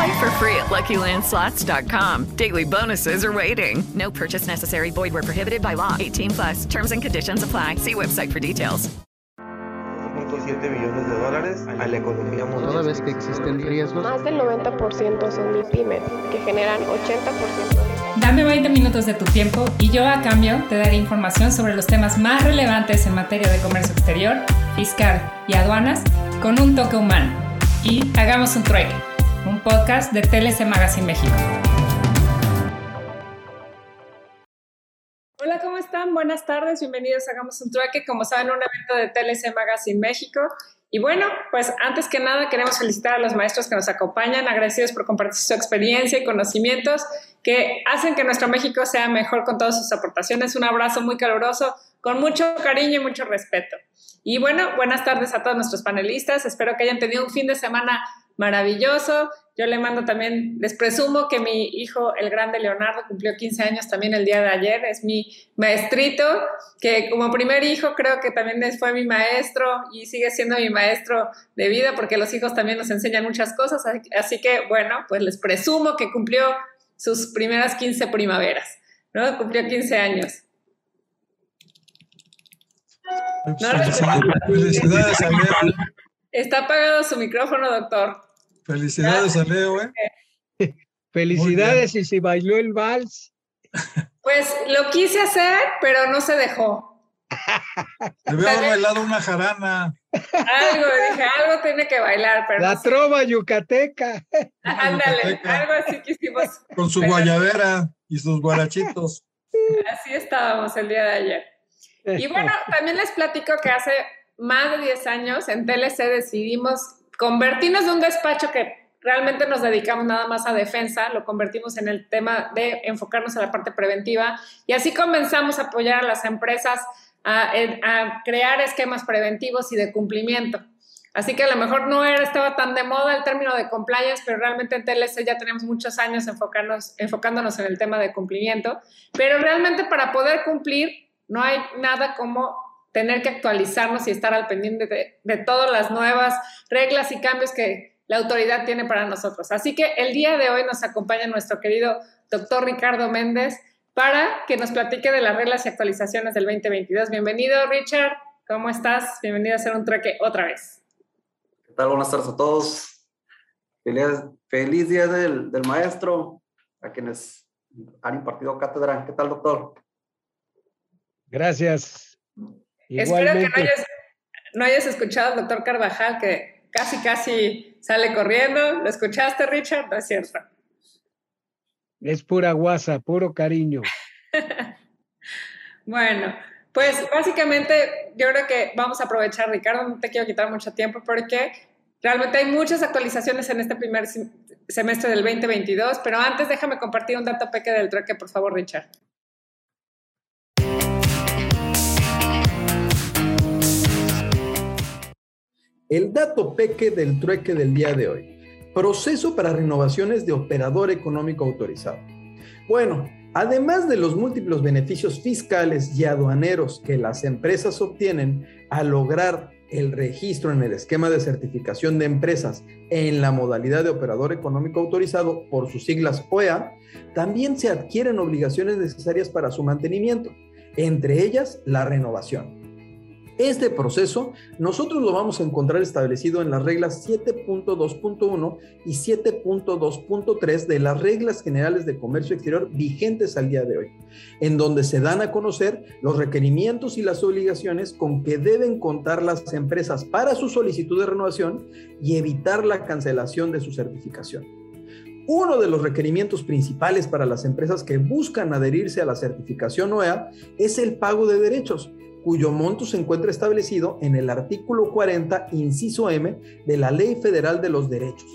Play for free at LuckyLandSlots.com. Daily bonuses are waiting. No purchase necessary. Void were prohibited by law. 18 plus. Terms and conditions apply. See website for details. 1.7 millones de dólares a la economía mundial. Toda vez que existen riesgos. Más del 90% son MIPYMES, que generan 80% de... Dame 20 minutos de tu tiempo y yo a cambio te daré información sobre los temas más relevantes en materia de comercio exterior, fiscal y aduanas con un toque humano. Y hagamos un trueque, podcast de TLC Magazine México. Hola, ¿cómo están? Buenas tardes, bienvenidos a Hagamos un Trueque, como saben, un evento de TLC Magazine México. Y bueno, pues antes que nada queremos felicitar a los maestros que nos acompañan, agradecidos por compartir su experiencia y conocimientos que hacen que nuestro México sea mejor con todas sus aportaciones. Un abrazo muy caluroso, con mucho cariño y mucho respeto. Y bueno, buenas tardes a todos nuestros panelistas. Espero que hayan tenido un fin de semana maravilloso. Yo le mando también, les presumo que mi hijo, el grande Leonardo, cumplió 15 años también el día de ayer. Es mi maestrito, que como primer hijo creo que también fue mi maestro y sigue siendo mi maestro de vida porque los hijos también nos enseñan muchas cosas. Así que bueno, pues les presumo que cumplió sus primeras 15 primaveras, ¿no? Cumplió 15 años. A Leo. Está apagado su micrófono, doctor. Felicidades a Leo, ¿eh? Felicidades y se bailó el vals. Pues lo quise hacer, pero no se dejó. Debe haber bailado una jarana. Algo, dije, algo tiene que bailar. Pero La no sé. trova yucateca. Ándale, yucateca. algo así quisimos. Con su Pero guayabera y sus guarachitos. Así estábamos el día de ayer. Y bueno, también les platico que hace más de 10 años en TLC decidimos convertirnos de un despacho que realmente nos dedicamos nada más a defensa, lo convertimos en el tema de enfocarnos en la parte preventiva y así comenzamos a apoyar a las empresas a, a crear esquemas preventivos y de cumplimiento. Así que a lo mejor no era, estaba tan de moda el término de compliance, pero realmente en TLC ya tenemos muchos años enfocarnos, enfocándonos en el tema de cumplimiento. Pero realmente para poder cumplir no hay nada como tener que actualizarnos y estar al pendiente de, de todas las nuevas reglas y cambios que la autoridad tiene para nosotros. Así que el día de hoy nos acompaña nuestro querido doctor Ricardo Méndez para que nos platique de las reglas y actualizaciones del 2022. Bienvenido, Richard. ¿Cómo estás? Bienvenido a hacer un trueque otra vez. ¿Qué tal? Buenas tardes a todos. Feliz, feliz día del, del maestro, a quienes han impartido cátedra. ¿Qué tal, doctor? Gracias. Espero que no hayas, no hayas escuchado al doctor Carvajal, que casi, casi sale corriendo. ¿Lo escuchaste, Richard? No es cierto. Es pura guasa, puro cariño. Bueno, pues básicamente yo creo que vamos a aprovechar, Ricardo, no te quiero quitar mucho tiempo porque realmente hay muchas actualizaciones en este primer sem- semestre del 2022, pero antes déjame compartir un dato peque del trueque, por favor, Richard. El dato peque del trueque del día de hoy. Proceso para renovaciones de operador económico autorizado. Bueno, además de los múltiples beneficios fiscales y aduaneros que las empresas obtienen al lograr el registro en el esquema de certificación de empresas en la modalidad de operador económico autorizado por sus siglas OEA, también se adquieren obligaciones necesarias para su mantenimiento, entre ellas la renovación. Este proceso nosotros lo vamos a encontrar establecido en las reglas 7.2.1 y 7.2.3 de las reglas generales de comercio exterior vigentes al día de hoy, en donde se dan a conocer los requerimientos y las obligaciones con que deben contar las empresas para su solicitud de renovación y evitar la cancelación de su certificación. Uno de los requerimientos principales para las empresas que buscan adherirse a la certificación OEA es el pago de derechos, cuyo monto se encuentra establecido en el artículo 40, inciso M de la Ley Federal de los Derechos.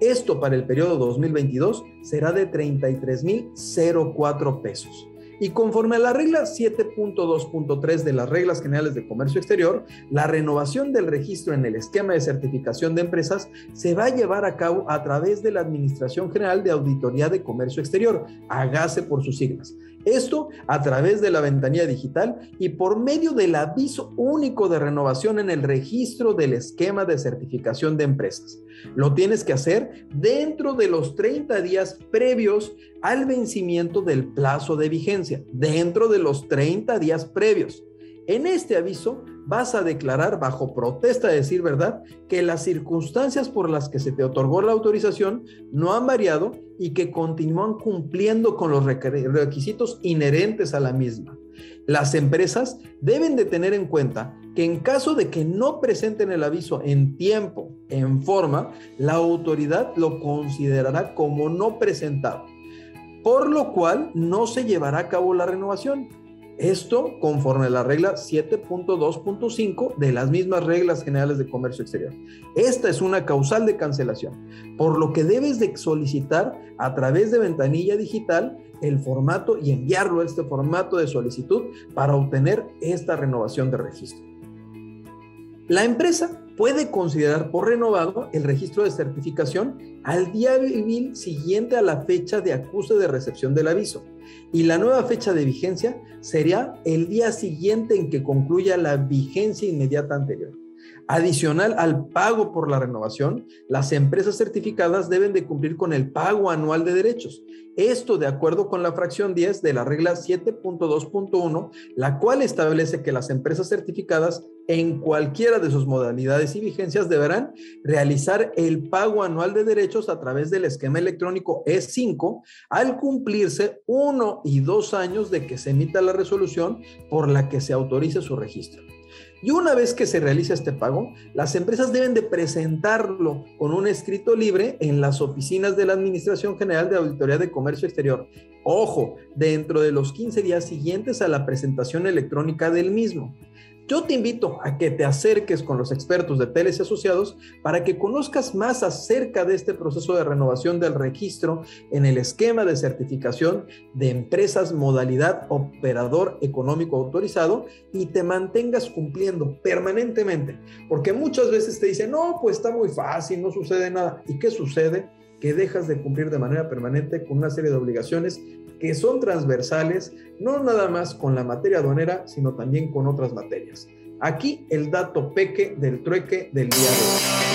Esto para el periodo 2022 será de 33.004 pesos. Y conforme a la regla 7.2.3 de las reglas generales de comercio exterior, la renovación del registro en el esquema de certificación de empresas se va a llevar a cabo a través de la Administración General de Auditoría de Comercio Exterior, hágase por sus siglas. Esto a través de la ventanilla digital y por medio del aviso único de renovación en el registro del esquema de certificación de empresas. Lo tienes que hacer dentro de los 30 días previos al vencimiento del plazo de vigencia, dentro de los 30 días previos. En este aviso vas a declarar bajo protesta de decir verdad que las circunstancias por las que se te otorgó la autorización no han variado y que continúan cumpliendo con los requisitos inherentes a la misma. Las empresas deben de tener en cuenta que en caso de que no presenten el aviso en tiempo, en forma, la autoridad lo considerará como no presentado, por lo cual no se llevará a cabo la renovación. Esto conforme a la regla 7.2.5 de las mismas reglas generales de comercio exterior. Esta es una causal de cancelación, por lo que debes de solicitar a través de ventanilla digital el formato y enviarlo a este formato de solicitud para obtener esta renovación de registro. La empresa puede considerar por renovado el registro de certificación al día civil siguiente a la fecha de acuse de recepción del aviso y la nueva fecha de vigencia sería el día siguiente en que concluya la vigencia inmediata anterior. Adicional al pago por la renovación, las empresas certificadas deben de cumplir con el pago anual de derechos. Esto de acuerdo con la fracción 10 de la regla 7.2.1, la cual establece que las empresas certificadas en cualquiera de sus modalidades y vigencias deberán realizar el pago anual de derechos a través del esquema electrónico E5 al cumplirse uno y dos años de que se emita la resolución por la que se autorice su registro. Y una vez que se realiza este pago, las empresas deben de presentarlo con un escrito libre en las oficinas de la Administración General de Auditoría de Comercio Exterior. Ojo, dentro de los 15 días siguientes a la presentación electrónica del mismo. Yo te invito a que te acerques con los expertos de Teles Asociados para que conozcas más acerca de este proceso de renovación del registro en el esquema de certificación de empresas modalidad operador económico autorizado y te mantengas cumpliendo permanentemente. Porque muchas veces te dicen, no, pues está muy fácil, no sucede nada. ¿Y qué sucede? que dejas de cumplir de manera permanente con una serie de obligaciones que son transversales, no nada más con la materia aduanera, sino también con otras materias. Aquí el dato peque del trueque del día de hoy.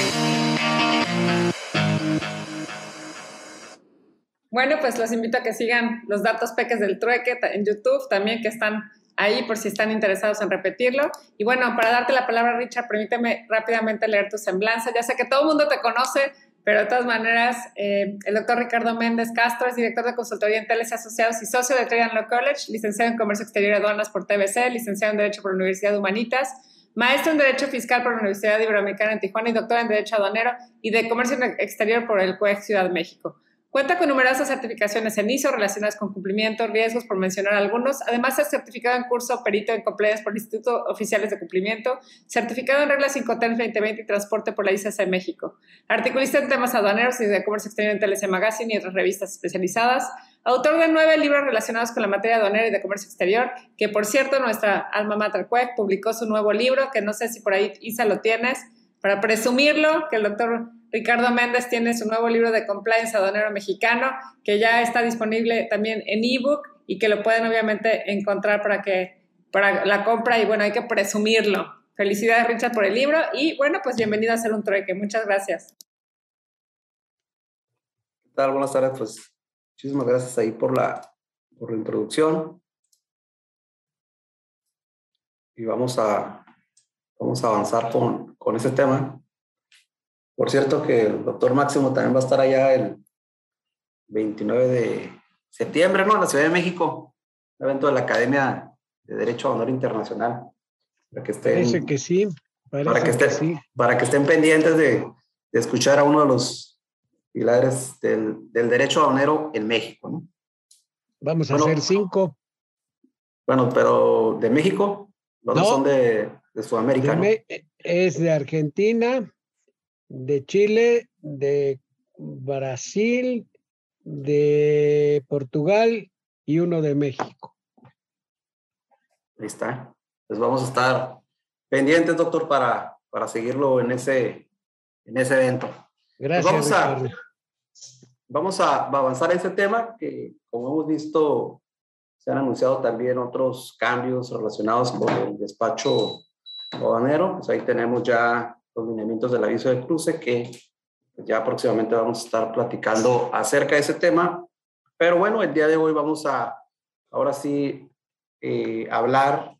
Bueno, pues los invito a que sigan los datos peques del trueque en YouTube también, que están ahí por si están interesados en repetirlo. Y bueno, para darte la palabra, Richard, permíteme rápidamente leer tu semblanza. Ya sé que todo el mundo te conoce, pero de todas maneras, eh, el doctor Ricardo Méndez Castro es director de consultoría en Teles Asociados y socio de Trident Law College, licenciado en Comercio Exterior y Aduanas por TBC, licenciado en Derecho por la Universidad de Humanitas, maestro en Derecho Fiscal por la Universidad Iberoamericana en Tijuana y doctor en Derecho Aduanero y de Comercio Exterior por el CUEG Ciudad de México. Cuenta con numerosas certificaciones en ISO relacionadas con cumplimiento, riesgos, por mencionar algunos. Además, es certificado en curso perito en compliance por el Instituto Oficiales de Cumplimiento, certificado en reglas 5TEN 2020 y transporte por la ICC México. Articulista en temas aduaneros y de comercio exterior en TLC Magazine y otras revistas especializadas. Autor de nueve libros relacionados con la materia aduanera y de comercio exterior, que por cierto, nuestra alma mater CUEC publicó su nuevo libro, que no sé si por ahí, Isa, lo tienes, para presumirlo, que el doctor Ricardo Méndez tiene su nuevo libro de compliance aduanero mexicano, que ya está disponible también en ebook y que lo pueden obviamente encontrar para que para la compra y bueno, hay que presumirlo. Felicidades Richard por el libro y bueno, pues bienvenido a hacer un trueque. Muchas gracias. ¿Qué tal? Buenas tardes. Pues muchísimas gracias ahí por la, por la introducción. Y vamos a, vamos a avanzar con, con ese tema. Por cierto que el doctor Máximo también va a estar allá el 29 de septiembre, ¿no? En la Ciudad de México, evento de la Academia de Derecho a Honor Internacional. Para que estén, Parece que sí. Parece para, que estén, sí. para que estén pendientes de, de escuchar a uno de los pilares del, del derecho aduanero en México, ¿no? Vamos a hacer cinco. Bueno, pero de México, los No. son de, de Sudamérica, De ¿no? Es de Argentina, de Chile, de Brasil, de Portugal y uno de México. Ahí está. Pues vamos a estar pendientes, doctor, para, para seguirlo en ese, en ese evento. Pues Gracias. vamos a, vamos a avanzar en ese tema que, como hemos visto, se han anunciado también otros cambios relacionados con el despacho aduanero. Pues ahí tenemos ya los lineamientos del aviso de cruce que ya próximamente vamos a estar platicando acerca de ese tema. Pero bueno, el día de hoy vamos a, ahora sí, eh, hablar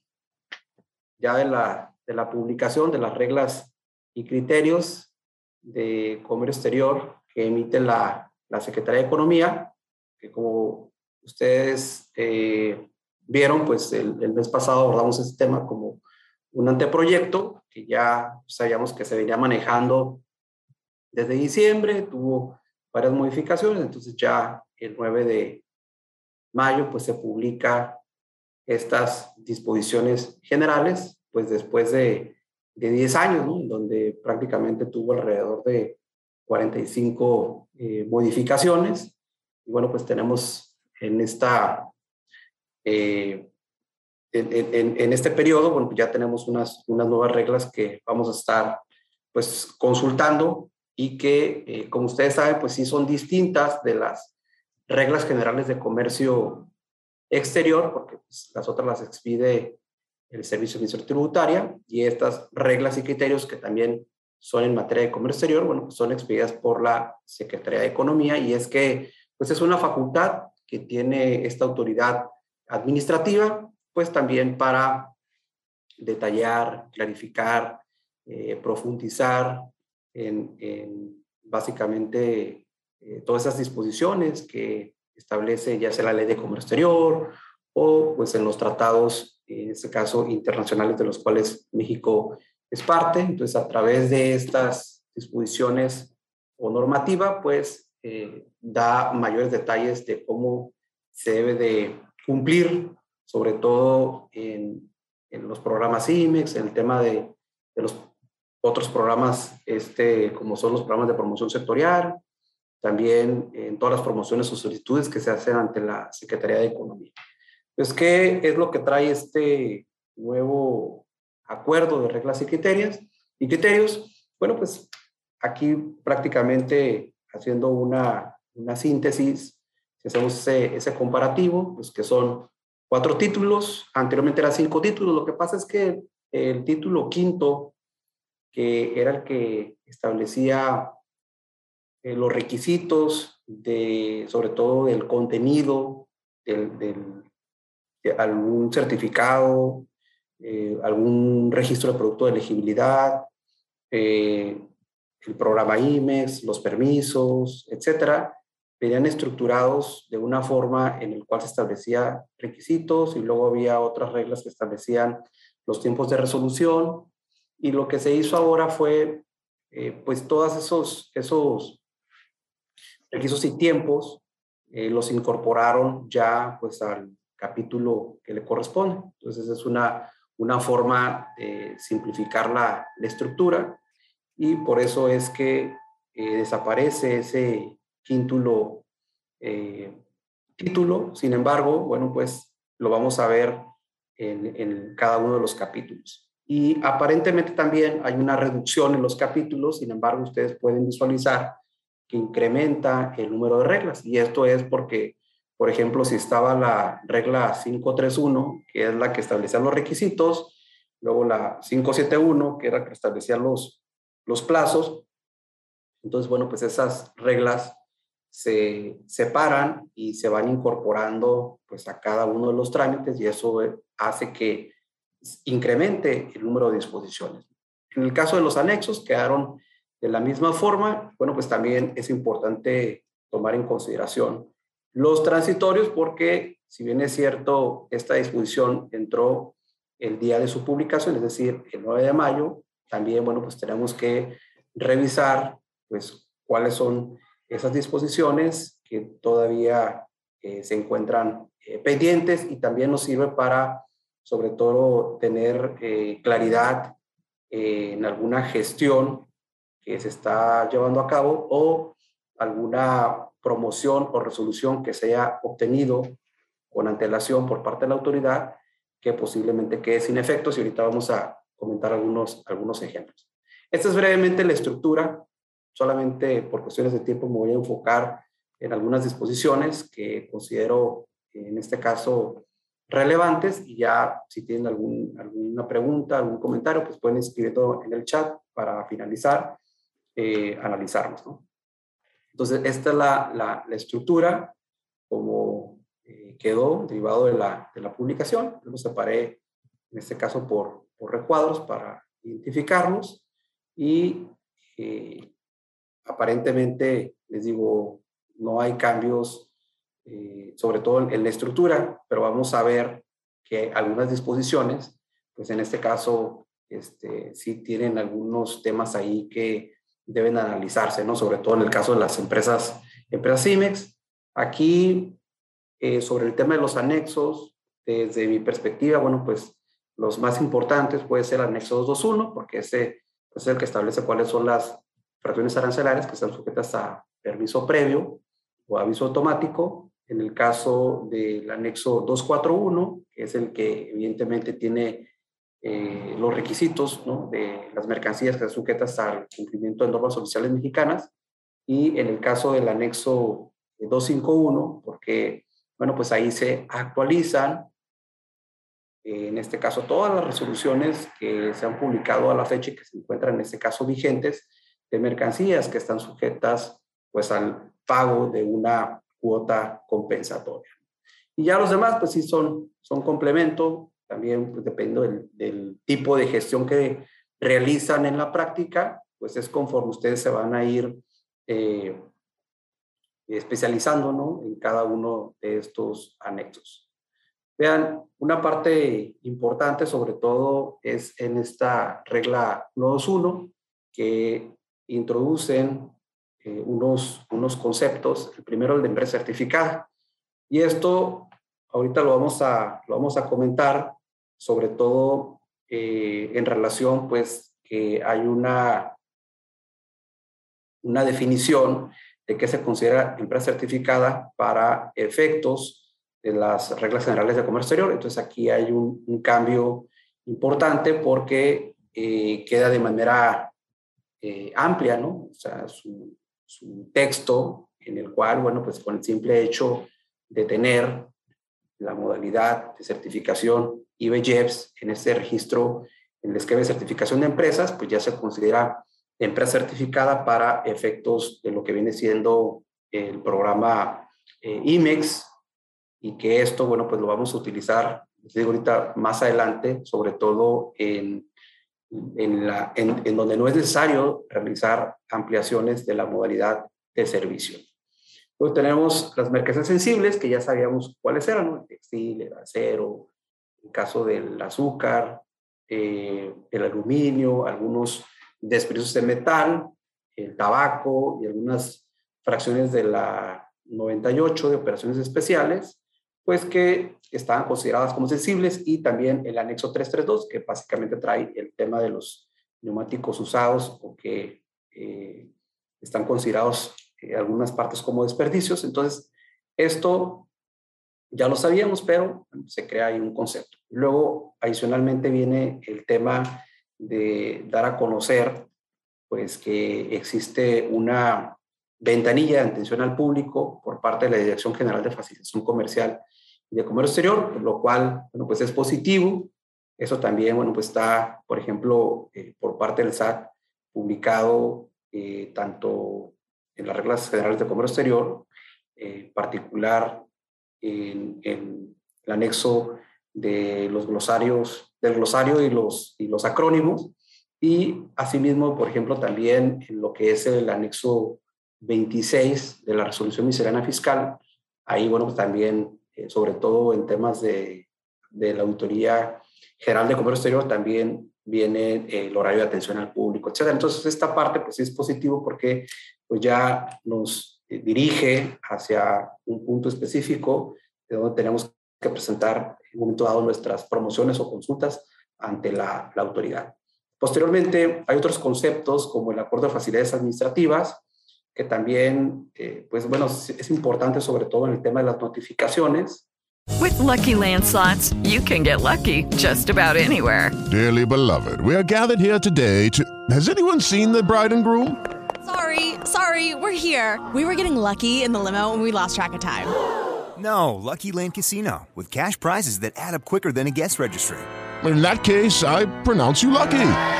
ya de la, de la publicación de las reglas y criterios de comercio exterior que emite la, la Secretaría de Economía, que como ustedes eh, vieron, pues el, el mes pasado abordamos este tema como un anteproyecto que ya sabíamos que se venía manejando desde diciembre, tuvo varias modificaciones, entonces ya el 9 de mayo pues se publica estas disposiciones generales, pues después de, de 10 años, ¿no? Donde prácticamente tuvo alrededor de 45 eh, modificaciones. Y bueno, pues tenemos en esta... eh, en, en- en este periodo, bueno, pues ya tenemos unas, unas nuevas reglas que vamos a estar pues consultando y que, eh, como ustedes saben, pues sí son distintas de las reglas generales de comercio exterior, porque pues, las otras las expide el Servicio de Administración Tributaria y estas reglas y criterios que también son en materia de comercio exterior, bueno, pues son expedidas por la Secretaría de Economía y es que pues es una facultad que tiene esta autoridad administrativa, pues también para detallar, clarificar, eh, profundizar en, en básicamente eh, todas esas disposiciones que establece ya sea la ley de comercio exterior o pues en los tratados, en este caso internacionales de los cuales México es parte. Entonces a través de estas disposiciones o normativa pues eh, da mayores detalles de cómo se debe de cumplir, sobre todo en, en los programas IMEX, en el tema de, de los otros programas, este, como son los programas de promoción sectorial, también en todas las promociones o solicitudes que se hacen ante la Secretaría de Economía. Pues, ¿qué es lo que trae este nuevo acuerdo de reglas y criterios? Y criterios, bueno, pues aquí prácticamente haciendo una, una síntesis, si hacemos ese, ese comparativo, pues que son cuatro títulos, anteriormente eran cinco títulos, lo que pasa es que el título quinto, que era el que establecía eh, los requisitos de, sobre todo del contenido, del, de algún certificado, eh, algún registro de producto de elegibilidad, eh, el programa IMEX, los permisos, etcétera, venían estructurados de una forma en el cual se establecía requisitos y luego había otras reglas que establecían los tiempos de resolución y lo que se hizo ahora fue eh, pues todos esos, esos requisitos y tiempos eh, los incorporaron ya pues al capítulo que le corresponde. Entonces es una, una forma de simplificar la, la estructura y por eso es que eh, desaparece ese quíntulo eh, título. Sin embargo, bueno, pues lo vamos a ver en, en cada uno de los capítulos. Y aparentemente también hay una reducción en los capítulos, sin embargo, ustedes pueden visualizar que incrementa el número de reglas. Y esto es porque, por ejemplo, si estaba la regla 531, que es la que establecía los requisitos, luego la 571, que era la que establecía los, los plazos, entonces, bueno, pues esas reglas se separan y se van incorporando pues a cada uno de los trámites y eso hace que incremente el número de disposiciones. En el caso de los anexos, quedaron de la misma forma. Bueno, pues también es importante tomar en consideración los transitorios porque, si bien es cierto, esta disposición entró el día de su publicación, es decir, el 9 de mayo, también, bueno, pues tenemos que revisar, pues, cuáles son esas disposiciones que todavía eh, se encuentran eh, pendientes y también nos sirve para, sobre todo, tener eh, claridad en alguna gestión que se está llevando a cabo o alguna promoción o resolución que se haya obtenido con antelación por parte de la autoridad que posiblemente quede sin efectos y ahorita vamos a comentar algunos, algunos ejemplos. Esta es brevemente la estructura, solamente por cuestiones de tiempo me voy a enfocar en algunas disposiciones que considero en este caso relevantes y ya si tienen algún, alguna pregunta, algún comentario, pues pueden escribirlo en el chat para finalizar, eh, analizarlos. ¿no? Entonces, esta es la, la, la estructura como eh, quedó derivado de la, de la publicación. Lo separé, en este caso, por, por recuadros para identificarlos y eh, aparentemente, les digo, no hay cambios, eh, sobre todo en, la estructura, pero vamos a ver que algunas disposiciones, pues en este caso, este, sí tienen algunos temas ahí que deben analizarse, ¿no? Sobre todo en el caso de las empresas, empresas CIMEX. Aquí, eh, sobre el tema de los anexos, desde mi perspectiva, bueno, pues los más importantes puede ser anexo 221, porque ese es el que establece cuáles son las fracciones arancelarias que están sujetas a permiso previo o aviso automático. En el caso del anexo 241, que es el que evidentemente tiene eh, los requisitos ¿no? de las mercancías que están sujetas al cumplimiento de normas oficiales mexicanas y en el caso del anexo 251, porque, bueno, pues ahí se actualizan, eh, en este caso, todas las resoluciones que se han publicado a la fecha y que se encuentran en este caso vigentes de mercancías que están sujetas pues al pago de una cuota compensatoria. Y ya los demás, pues sí son, son complemento, también pues, depende del, del, tipo de gestión que realizan en la práctica, pues es conforme ustedes se van a ir eh, especializando ¿no? en cada uno de estos anexos. Vean, una parte importante sobre todo es en esta regla 121 que introducen eh, unos, unos conceptos. El primero, el de empresa certificada. Y esto ahorita lo vamos a, lo vamos a comentar sobre todo eh, en relación, pues, que hay una, una definición de qué se considera empresa certificada para efectos de las reglas generales de comercio exterior. Entonces aquí hay un, cambio importante porque eh, queda de manera eh, amplia, ¿no? O sea, su, texto en el cual, bueno, pues con el simple hecho de tener la modalidad de certificación IBJEPS en este registro, en el esquema de certificación de empresas, pues ya se considera empresa certificada para efectos de lo que viene siendo el programa eh, IMEX y que esto, bueno, pues lo vamos a utilizar, les digo ahorita más adelante, sobre todo en, en, la, en, en donde no es necesario realizar ampliaciones de la modalidad de servicio. Luego tenemos las mercancías sensibles, que ya sabíamos cuáles eran, el textil, el acero, el caso del azúcar, eh, el aluminio, algunos desperdicios de metal, el tabaco y algunas fracciones de la 98 de operaciones especiales, pues que estaban consideradas como sensibles y también el anexo 332, que básicamente trae el tema de los neumáticos usados o que eh, están considerados eh, algunas partes como desperdicios. Entonces, esto ya lo sabíamos, pero se crea ahí un concepto. Luego, adicionalmente, viene el tema de dar a conocer pues que existe una ventanilla de atención al público por parte de la Dirección General de Facilitación Comercial y de Comercio Exterior, lo cual, bueno, pues es positivo. Eso también, bueno, pues está, por ejemplo, eh, por parte del SAT publicado eh, tanto en las reglas generales de comercio exterior, eh, particular en, en, el anexo de los glosarios del glosario y los, y los acrónimos. Y asimismo, por ejemplo, también en lo que es el anexo 26 de la resolución miscelánea fiscal, ahí, bueno, pues también, eh, sobre todo en temas de, de, la Auditoría General de Comercio Exterior, también viene el horario de atención al público, etc. Entonces, esta parte, pues es positivo porque pues ya nos eh, dirige hacia un punto específico de donde tenemos que presentar en un momento dado nuestras promociones o consultas ante la autoridad. Posteriormente, hay otros conceptos como el acuerdo de facilidades administrativas, que también, eh, pues bueno, es importante sobre todo en el tema de las notificaciones. With lucky landslots, you can get lucky just about anywhere. Dearly beloved, we are gathered here today to. Has anyone seen the bride and groom? Sorry, sorry, we're here. We were getting lucky in the limo and we lost track of time. No, Lucky Land Casino, with cash prizes that add up quicker than a guest registry. In that case, I pronounce you lucky.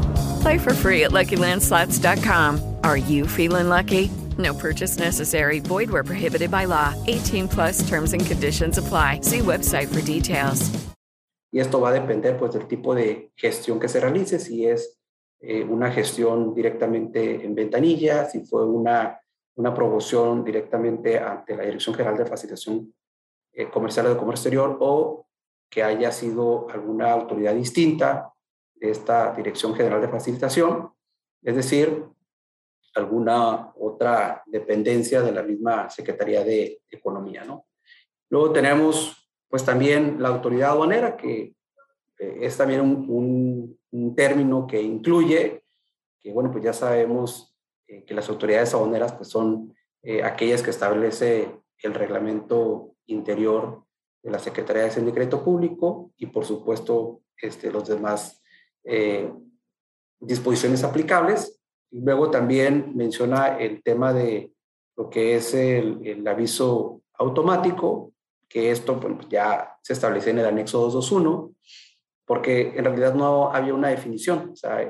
Play for free at LuckyLandSlots.com. Are you feeling lucky? No purchase necessary. Void where prohibited by law. 18 plus terms and conditions apply. See website for details. Y esto va a depender pues del tipo de gestión que se realice, si es eh, una gestión directamente en ventanilla, si fue una, una promoción directamente ante la Dirección General de Facilitación eh, Comercial de Comercio Exterior o que haya sido alguna autoridad distinta esta Dirección General de Facilitación, es decir, alguna otra dependencia de la misma Secretaría de Economía, ¿no? Luego tenemos, pues también la autoridad aduanera, que eh, es también un, término que incluye, que bueno, pues ya sabemos eh, que las autoridades aduaneras pues son eh, aquellas que establece el reglamento interior de la Secretaría de y Crédito Público y por supuesto este, los demás disposiciones aplicables. Y luego también menciona el tema de lo que es el, aviso automático, que esto bueno, ya se establece en el anexo 221 porque en realidad no había una definición. O sea,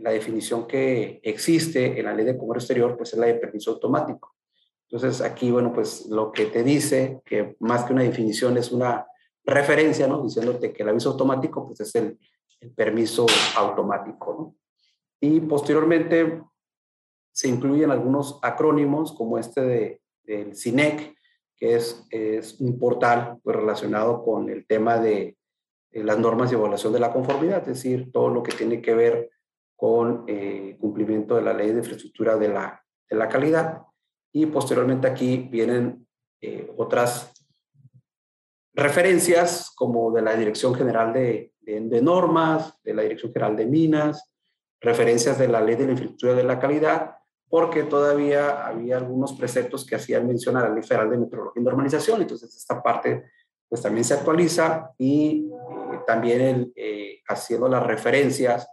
la definición que existe en la ley de comercio exterior, pues es la de permiso automático. Entonces, aquí, bueno, pues lo que te dice, que más que una definición es una referencia, ¿no? Diciéndote que el aviso automático, pues es el, el permiso automático, ¿no? Y posteriormente se incluyen algunos acrónimos como este de, del CINEC, que es, es un portal pues, relacionado con el tema de las normas de evaluación de la conformidad, es decir, todo lo que tiene que ver con eh, cumplimiento de la ley de infraestructura de la, de la calidad. Y posteriormente aquí vienen eh, otras referencias como de la Dirección General de, Normas, de la Dirección General de Minas, referencias de la ley de la infraestructura de la calidad, porque todavía había algunos preceptos que hacían mención a la ley federal de metrología y normalización, entonces esta parte pues también se actualiza y eh, también el, eh, haciendo las referencias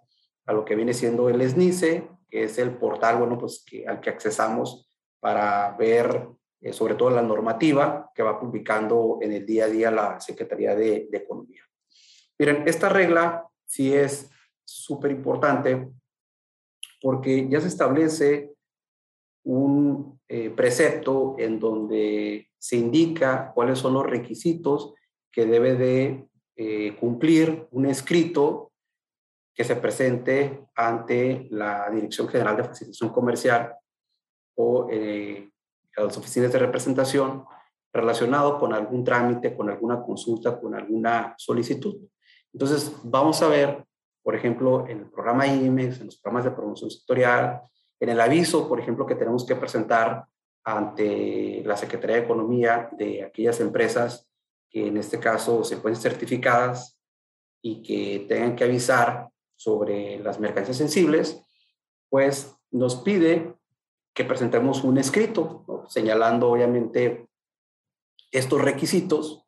a lo que viene siendo el SNICE, que es el portal, bueno, pues al que accesamos para ver eh, sobre todo la normativa que va publicando en el día a día la Secretaría de, Economía. Miren, esta regla sí es súper importante porque ya se establece un eh, precepto en donde se indica cuáles son los requisitos que debe de eh, cumplir un escrito que se presente ante la Dirección General de Facilitación Comercial o eh, las oficinas de representación relacionado con algún trámite, con alguna consulta, con alguna solicitud. Entonces, vamos a ver, por ejemplo, en el programa IMEX, en los programas de promoción sectorial, en el aviso, por ejemplo, que tenemos que presentar ante la Secretaría de Economía de aquellas empresas que en este caso se pueden certificadas y que tengan que avisar sobre las mercancías sensibles, pues nos pide que presentemos un escrito, ¿no? señalando obviamente estos requisitos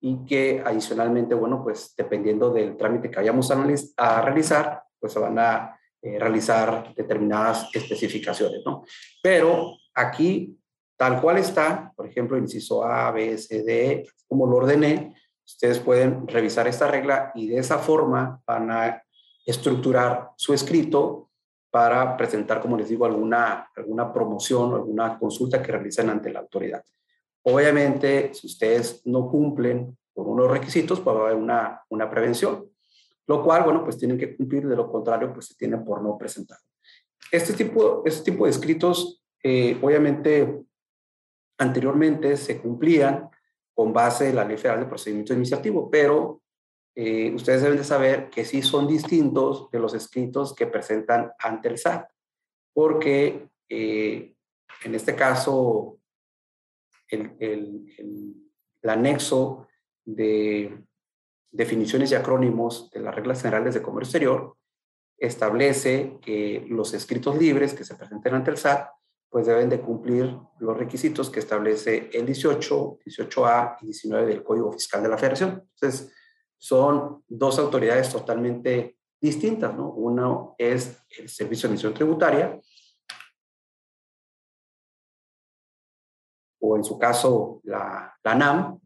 y que adicionalmente, bueno, pues dependiendo del trámite que vayamos a, a realizar, pues se van a eh, realizar determinadas especificaciones, ¿no? Pero aquí, tal cual está, por ejemplo, inciso A, B, C, D, como lo ordené, ustedes pueden revisar esta regla y de esa forma van a estructurar su escrito para presentar, como les digo, alguna, alguna promoción o alguna consulta que realicen ante la autoridad. Obviamente, si ustedes no cumplen con unos requisitos, pues va a haber una, una prevención, lo cual, bueno, pues tienen que cumplir, de lo contrario, pues se tiene por no presentar. Este tipo, este tipo de escritos, eh, obviamente, anteriormente se cumplían con base en la Ley Federal de Procedimiento Administrativo, pero eh, ustedes deben de saber que sí son distintos de los escritos que presentan ante el SAT, porque eh, en este caso el, el, el, anexo de definiciones y acrónimos de las reglas generales de comercio exterior establece que los escritos libres que se presenten ante el SAT pues deben de cumplir los requisitos que establece el 18, 18A y 19 del Código Fiscal de la Federación. Entonces, son dos autoridades totalmente distintas, ¿no? Uno es el Servicio de Administración Tributaria, o en su caso la, la NAM,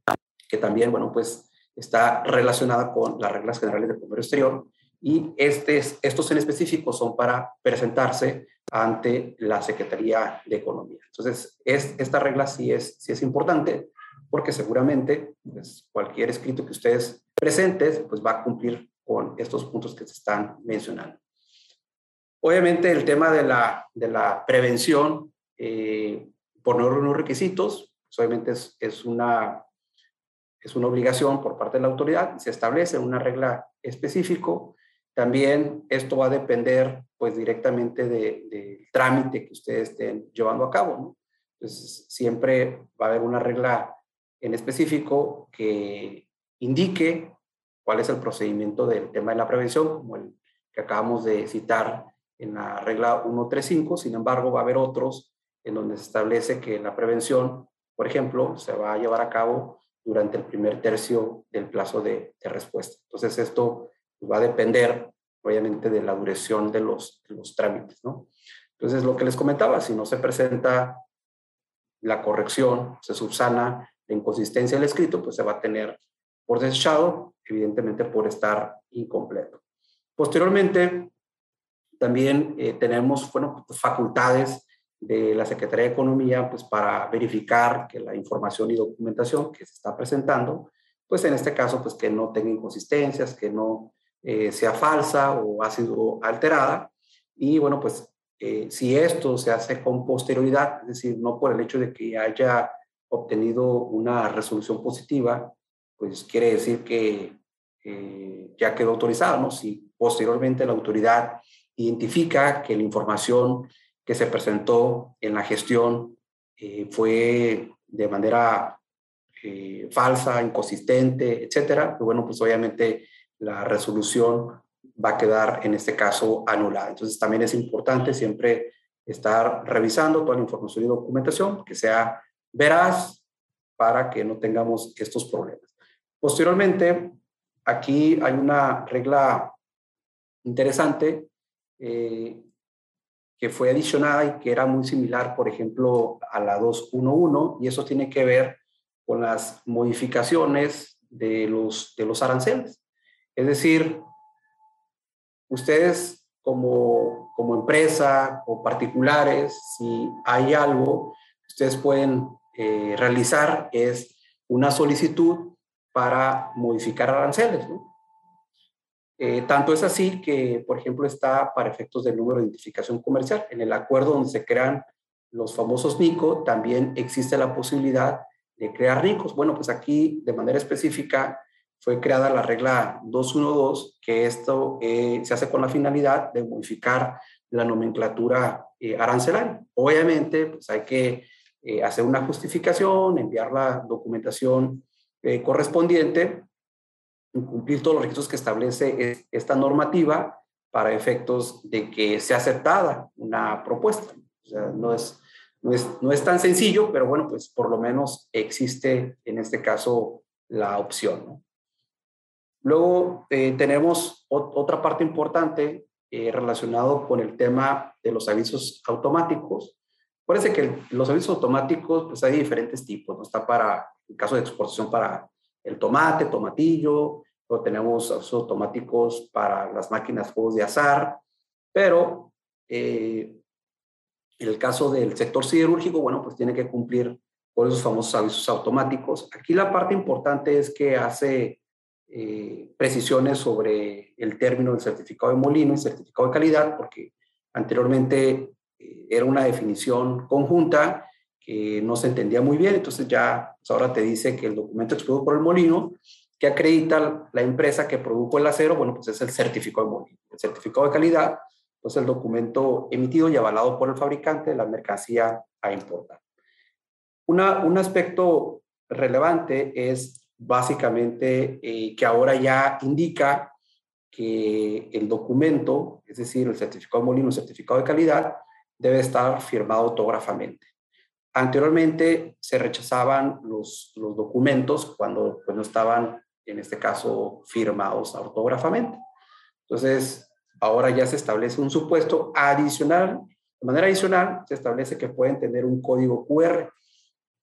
que también, bueno, pues está relacionada con las reglas generales de comercio exterior, y estos en específico son para presentarse ante la Secretaría de Economía. Entonces, es, esta regla sí es, sí es importante porque seguramente pues, cualquier escrito que ustedes presentes pues va a cumplir con estos puntos que se están mencionando. Obviamente el tema de la, de la prevención eh, por no reunir requisitos, pues, obviamente es, es, una, es una obligación por parte de la autoridad, se establece una regla específico. También esto va a depender pues directamente del de trámite que ustedes estén llevando a cabo. Entonces siempre va a haber una regla en específico que indique cuál es el procedimiento del tema de la prevención, como el que acabamos de citar en la regla 135. Sin embargo, va a haber otros en donde se establece que la prevención, por ejemplo, se va a llevar a cabo durante el primer tercio del plazo de, respuesta. Entonces, esto va a depender, obviamente, de la duración de los, de los trámites, ¿no? Entonces, lo que les comentaba, si no se presenta la corrección, se subsana la inconsistencia del escrito, pues se va a tener por desechado, evidentemente por estar incompleto. Posteriormente, también eh, tenemos bueno, facultades de la Secretaría de Economía pues, para verificar que la información y documentación que se está presentando, pues en este caso, pues que no tenga inconsistencias, que no eh, sea falsa o ha sido alterada. Y bueno, pues eh, si esto se hace con posterioridad, es decir, no por el hecho de que haya obtenido una resolución positiva, pues quiere decir que eh, ya quedó autorizado, ¿no? Si posteriormente la autoridad identifica que la información que se presentó en la gestión eh, fue de manera eh, falsa, inconsistente, etcétera, pues bueno, pues obviamente la resolución va a quedar en este caso anulada. Entonces también es importante siempre estar revisando toda la información y documentación que sea veraz para que no tengamos estos problemas. Posteriormente, aquí hay una regla interesante eh, que fue adicionada y que era muy similar, por ejemplo, a la 211, y eso tiene que ver con las modificaciones de los, de los aranceles. Es decir, ustedes como, como empresa o particulares, si hay algo ustedes pueden eh, realizar es una solicitud para modificar aranceles. Eh, tanto es así que, por ejemplo, está para efectos del número de identificación comercial. En el acuerdo donde se crean los famosos NICO, también existe la posibilidad de crear RICOs. Bueno, pues aquí de manera específica fue creada la regla 212, que esto eh, se hace con la finalidad de modificar la nomenclatura arancelaria. Obviamente, pues hay que eh, hacer una justificación, enviar la documentación eh, correspondiente, cumplir todos los requisitos que establece esta normativa para efectos de que sea aceptada una propuesta. O sea, no es, no es, no es tan sencillo, pero bueno, pues por lo menos existe en este caso la opción. Luego eh, tenemos otra parte importante eh, relacionado con el tema de los avisos automáticos. Parece que los avisos automáticos, pues hay diferentes tipos, ¿no? Está para, caso de exportación para el tomate, tomatillo, o tenemos avisos automáticos para las máquinas juegos de azar, pero eh, en el caso del sector siderúrgico, bueno, pues tiene que cumplir con esos famosos avisos automáticos. Aquí la parte importante es que hace eh, precisiones sobre el término del certificado de molino y certificado de calidad, porque anteriormente eh, era una definición conjunta que no se entendía muy bien, entonces ya pues ahora te dice que el documento expedido por el molino que acredita la empresa que produjo el acero, bueno, pues es el certificado de molino. El certificado de calidad, pues el documento emitido y avalado por el fabricante de la mercancía a importar. Un aspecto relevante es básicamente eh, que ahora ya indica que el documento, es decir, el certificado de molino, el certificado de calidad, debe estar firmado autógrafamente. Anteriormente se rechazaban los, los documentos cuando pues, no estaban, en este caso, firmados autógrafamente. Entonces, ahora ya se establece un supuesto adicional, de manera adicional, se establece que pueden tener un código QR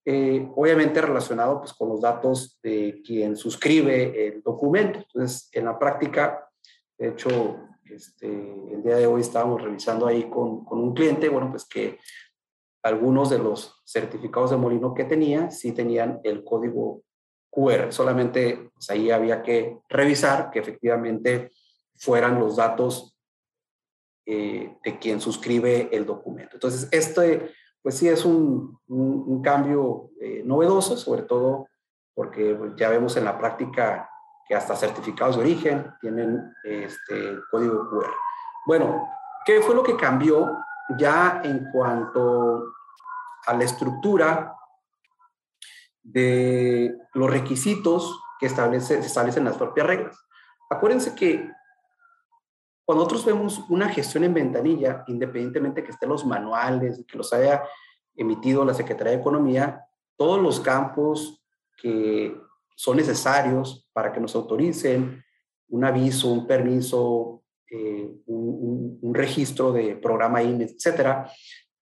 eh, obviamente relacionado pues, con los datos de quien suscribe el documento. Entonces, en la práctica, de hecho, este, el día de hoy estábamos revisando ahí con, con, un cliente, bueno, pues que algunos de los certificados de molino que tenía sí tenían el código QR, solamente pues, ahí había que revisar que efectivamente fueran los datos eh, de quien suscribe el documento. Entonces, este pues sí es un, un, cambio eh, novedoso, sobre todo porque ya vemos en la práctica que hasta certificados de origen tienen este código QR. Bueno, ¿qué fue lo que cambió ya en cuanto a la estructura de los requisitos que establece, se establecen las propias reglas? Acuérdense que cuando nosotros vemos una gestión en ventanilla, independientemente que estén los manuales, que los haya emitido la Secretaría de Economía, todos los campos que son necesarios para que nos autoricen un aviso, un permiso, eh, un, registro de programa INE, etcétera,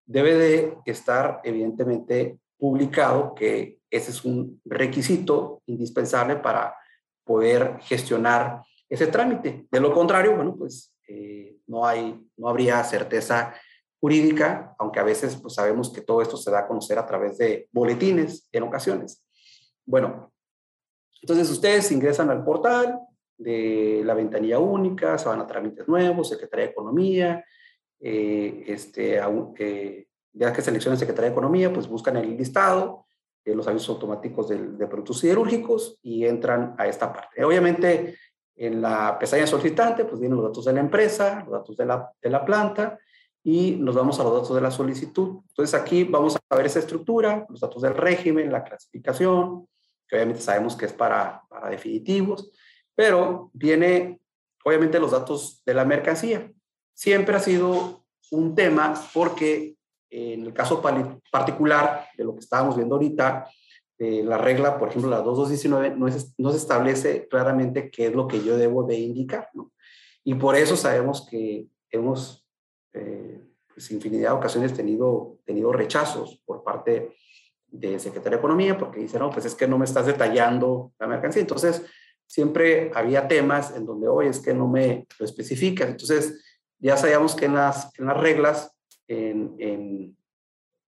debe de estar evidentemente publicado que ese es un requisito indispensable para poder gestionar ese trámite. De lo contrario, bueno, pues eh, no, hay, no habría certeza jurídica, aunque a veces pues, sabemos que todo esto se da a conocer a través de boletines en ocasiones. Bueno, entonces ustedes ingresan al portal de la ventanilla única, se van a trámites nuevos, Secretaría de Economía, eh, este, eh, ya que seleccionan Secretaría de Economía, pues buscan el listado de los avisos automáticos de, de productos siderúrgicos y entran a esta parte. Obviamente, en la pestaña solicitante, pues vienen los datos de la empresa, los datos de la, de la planta y nos vamos a los datos de la solicitud. Entonces aquí vamos a ver esa estructura, los datos del régimen, la clasificación, que obviamente sabemos que es para, para definitivos, pero viene obviamente los datos de la mercancía. Siempre ha sido un tema porque en el caso particular de lo que estábamos viendo ahorita, eh, la regla, por ejemplo, la 2219, no, es, no se establece claramente qué es lo que yo debo de indicar, ¿no? Y por eso sabemos que hemos, eh, pues, infinidad de ocasiones, tenido, tenido rechazos por parte de Secretaría de Economía, porque dicen, no, pues es que no me estás detallando la mercancía. Entonces, siempre había temas en donde, hoy es que no me lo especificas. Entonces, ya sabíamos que en las, en las reglas, en, en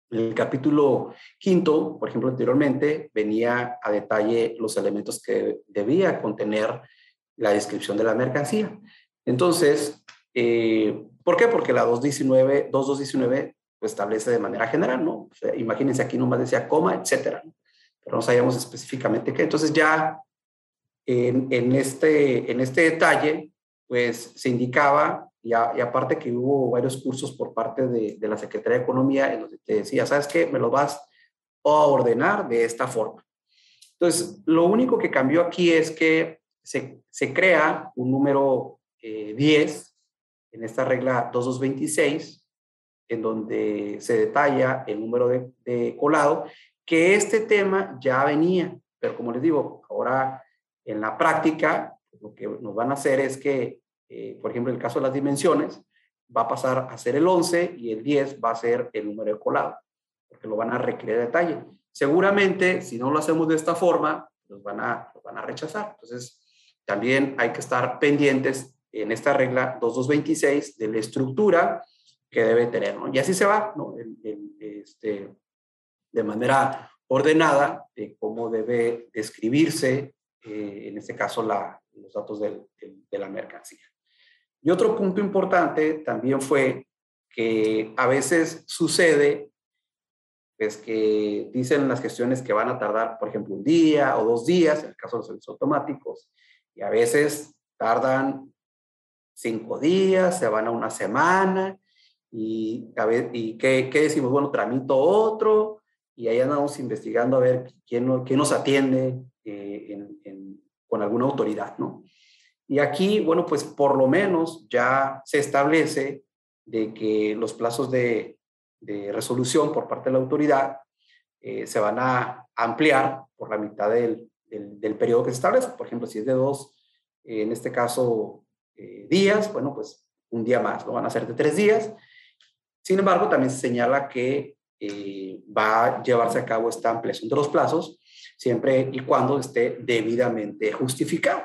el capítulo quinto, por ejemplo, anteriormente, venía a detalle los elementos que debía contener la descripción de la mercancía. Entonces, eh, ¿por qué? Porque la 219, 2219 pues, establece de manera general, ¿no? O sea, imagínense aquí nomás decía coma, etcétera, pero no sabíamos específicamente qué. Entonces ya en, en, este, en este detalle, pues se indicaba y, aparte que hubo varios cursos por parte de, de, la Secretaría de Economía en donde te decía, ¿sabes qué? Me lo vas a ordenar de esta forma. Entonces, lo único que cambió aquí es que se, se crea un número eh, 10 en esta regla 2226, en donde se detalla el número de, de colado, que este tema ya venía pero como les digo, ahora en la práctica, lo que nos van a hacer es que, eh, por ejemplo, en el caso de las dimensiones, va a pasar a ser el 11 y el 10 va a ser el número de colado, porque lo van a requerir detalle. Seguramente, si no lo hacemos de esta forma, los van a, van a rechazar. Entonces, también hay que estar pendientes en esta regla 2226 de la estructura que debe tener. Y así se va, este, de manera ordenada de cómo debe describirse, eh, en este caso, los datos de la mercancía. Y otro punto importante también fue que a veces sucede pues que dicen las gestiones que van a tardar, por ejemplo, un día o dos días, en el caso de los servicios automáticos, y a veces tardan cinco días, se van a una semana, y, a ver, y ¿qué, ¿qué, decimos? Bueno, tramito otro, y ahí andamos investigando a ver quién, quién nos atiende eh, con alguna autoridad, ¿no? Y aquí, bueno, pues por lo menos ya se establece de que los plazos de, de resolución por parte de la autoridad eh, se van a ampliar por la mitad del, del, periodo que se establece. Por ejemplo, si es de dos, eh, en este caso, eh, días, bueno, pues un día más, lo van a hacer de tres días. Sin embargo, también se señala que va a llevarse a cabo esta ampliación de los plazos siempre y cuando esté debidamente justificado.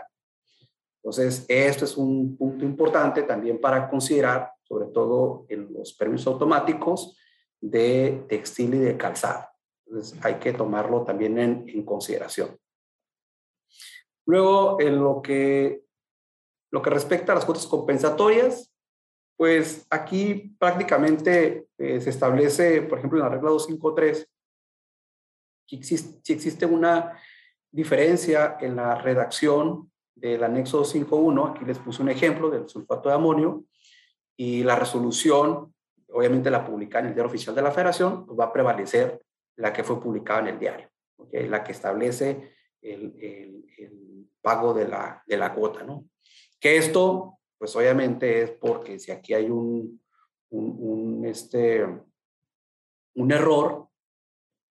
Entonces, esto es un punto importante también para considerar, sobre todo en los permisos automáticos, de textil y de calzado. Entonces hay que tomarlo también en, consideración. Luego, en lo que, lo que respecta a las cuotas compensatorias, pues aquí prácticamente eh, se establece, por ejemplo, en la regla 253, si existe, si existe una diferencia en la redacción del anexo 251, aquí les puse un ejemplo del sulfato de amonio, y la resolución obviamente la publicada en el diario oficial de la federación, pues va a prevalecer la que fue publicada en el diario, la que establece el, el, pago de la, de la cuota, ¿no? Que esto, pues obviamente es porque si aquí hay un, un, un, este, un error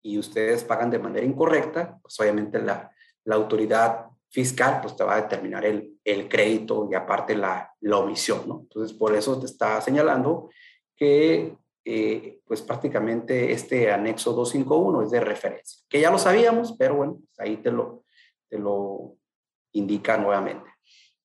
y ustedes pagan de manera incorrecta, pues obviamente la, la autoridad fiscal pues te va a determinar el, el crédito y aparte la, la omisión, ¿no? Entonces, por eso te está señalando que eh, pues prácticamente este anexo 251 es de referencia, que ya lo sabíamos, pero bueno, pues, ahí te lo, te lo indica nuevamente.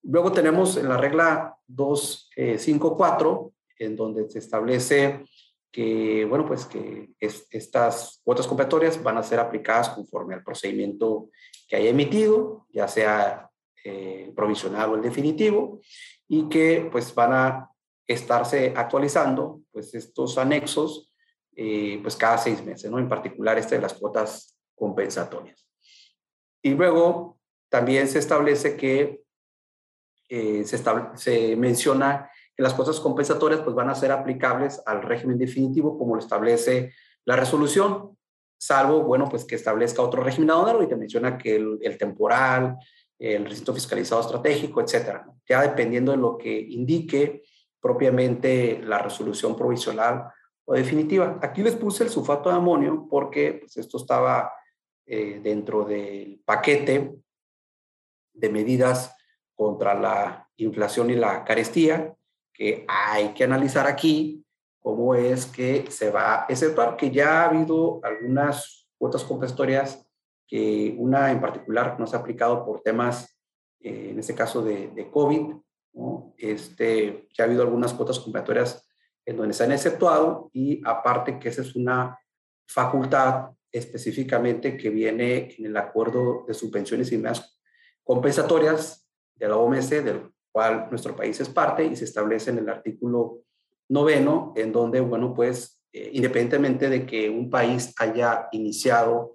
Luego tenemos en la regla 254, en donde se establece que, bueno, pues que estas cuotas completorias van a ser aplicadas conforme al procedimiento que haya emitido, ya sea eh, provisional o el definitivo, y que pues van a estarse actualizando pues estos anexos eh, pues cada seis meses, ¿no? En particular este de las cuotas compensatorias. Y luego también se establece que eh, se, se menciona las cuotas compensatorias pues van a ser aplicables al régimen definitivo como lo establece la resolución, salvo, bueno, pues que establezca otro régimen aduanero y te menciona que el, el temporal, el recinto fiscalizado estratégico, etcétera. Ya dependiendo de lo que indique propiamente la resolución provisional o definitiva. Aquí les puse el sulfato de amonio porque pues, esto estaba eh, dentro del paquete de medidas contra la inflación y la carestía, que hay que analizar aquí cómo es que se va a exceptuar, que ya ha habido algunas cuotas compensatorias, que una en particular no se ha aplicado por temas, eh, en este caso de, de COVID, este, ya ha habido algunas cuotas compensatorias en donde se han exceptuado y aparte que esa es una facultad específicamente que viene en el acuerdo de subvenciones y medidas compensatorias de la OMS, del cual nuestro país es parte y se establece en el artículo noveno, en donde, bueno, pues, eh, independientemente de que un país haya iniciado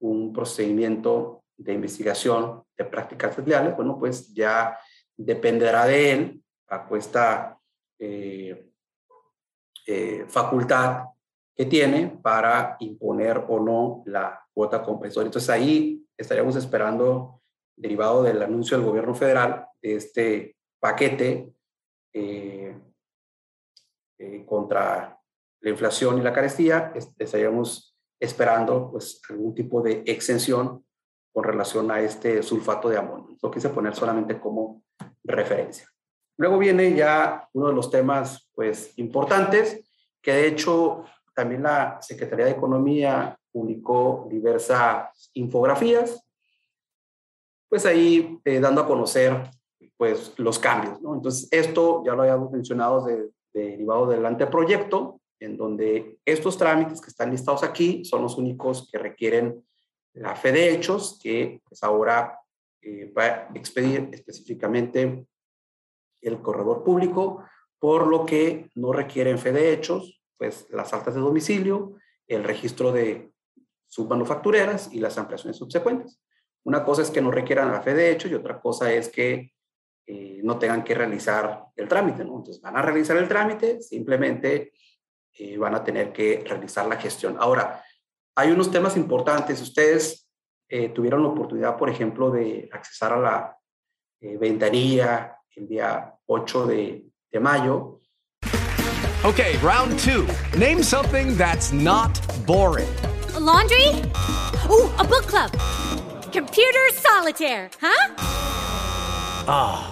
un procedimiento de investigación de prácticas federales, bueno, pues ya dependerá de él bajo esta eh, eh, facultad que tiene para imponer o no la cuota compensatoria. Entonces ahí estaríamos esperando, derivado del anuncio del gobierno federal, de este paquete eh, contra la inflación y la carestía, estaríamos esperando pues algún tipo de exención con relación a este sulfato de amonio. Lo quise poner solamente como referencia. Luego viene ya uno de los temas pues importantes, que de hecho también la Secretaría de Economía publicó diversas infografías, pues ahí eh, dando a conocer pues los cambios, ¿no? Entonces esto ya lo habíamos mencionado de, derivado del anteproyecto, en donde estos trámites que están listados aquí son los únicos que requieren la fe de hechos, que pues ahora eh, va a expedir específicamente el corredor público, por lo que no requieren fe de hechos, pues las altas de domicilio, el registro de submanufactureras y las ampliaciones subsecuentes. Una cosa es que no requieran la fe de hechos y otra cosa es que eh, no tengan que realizar el trámite, ¿no? Entonces van a realizar el trámite, simplemente eh, van a tener que realizar la gestión. Ahora, hay unos temas importantes. Ustedes eh, tuvieron la oportunidad, por ejemplo, de accesar a la ventanilla el día 8 de, de mayo. Okay, round two. Name something that's not boring. A laundry? Ooh, a book club. Computer solitaire, huh? Ah, oh,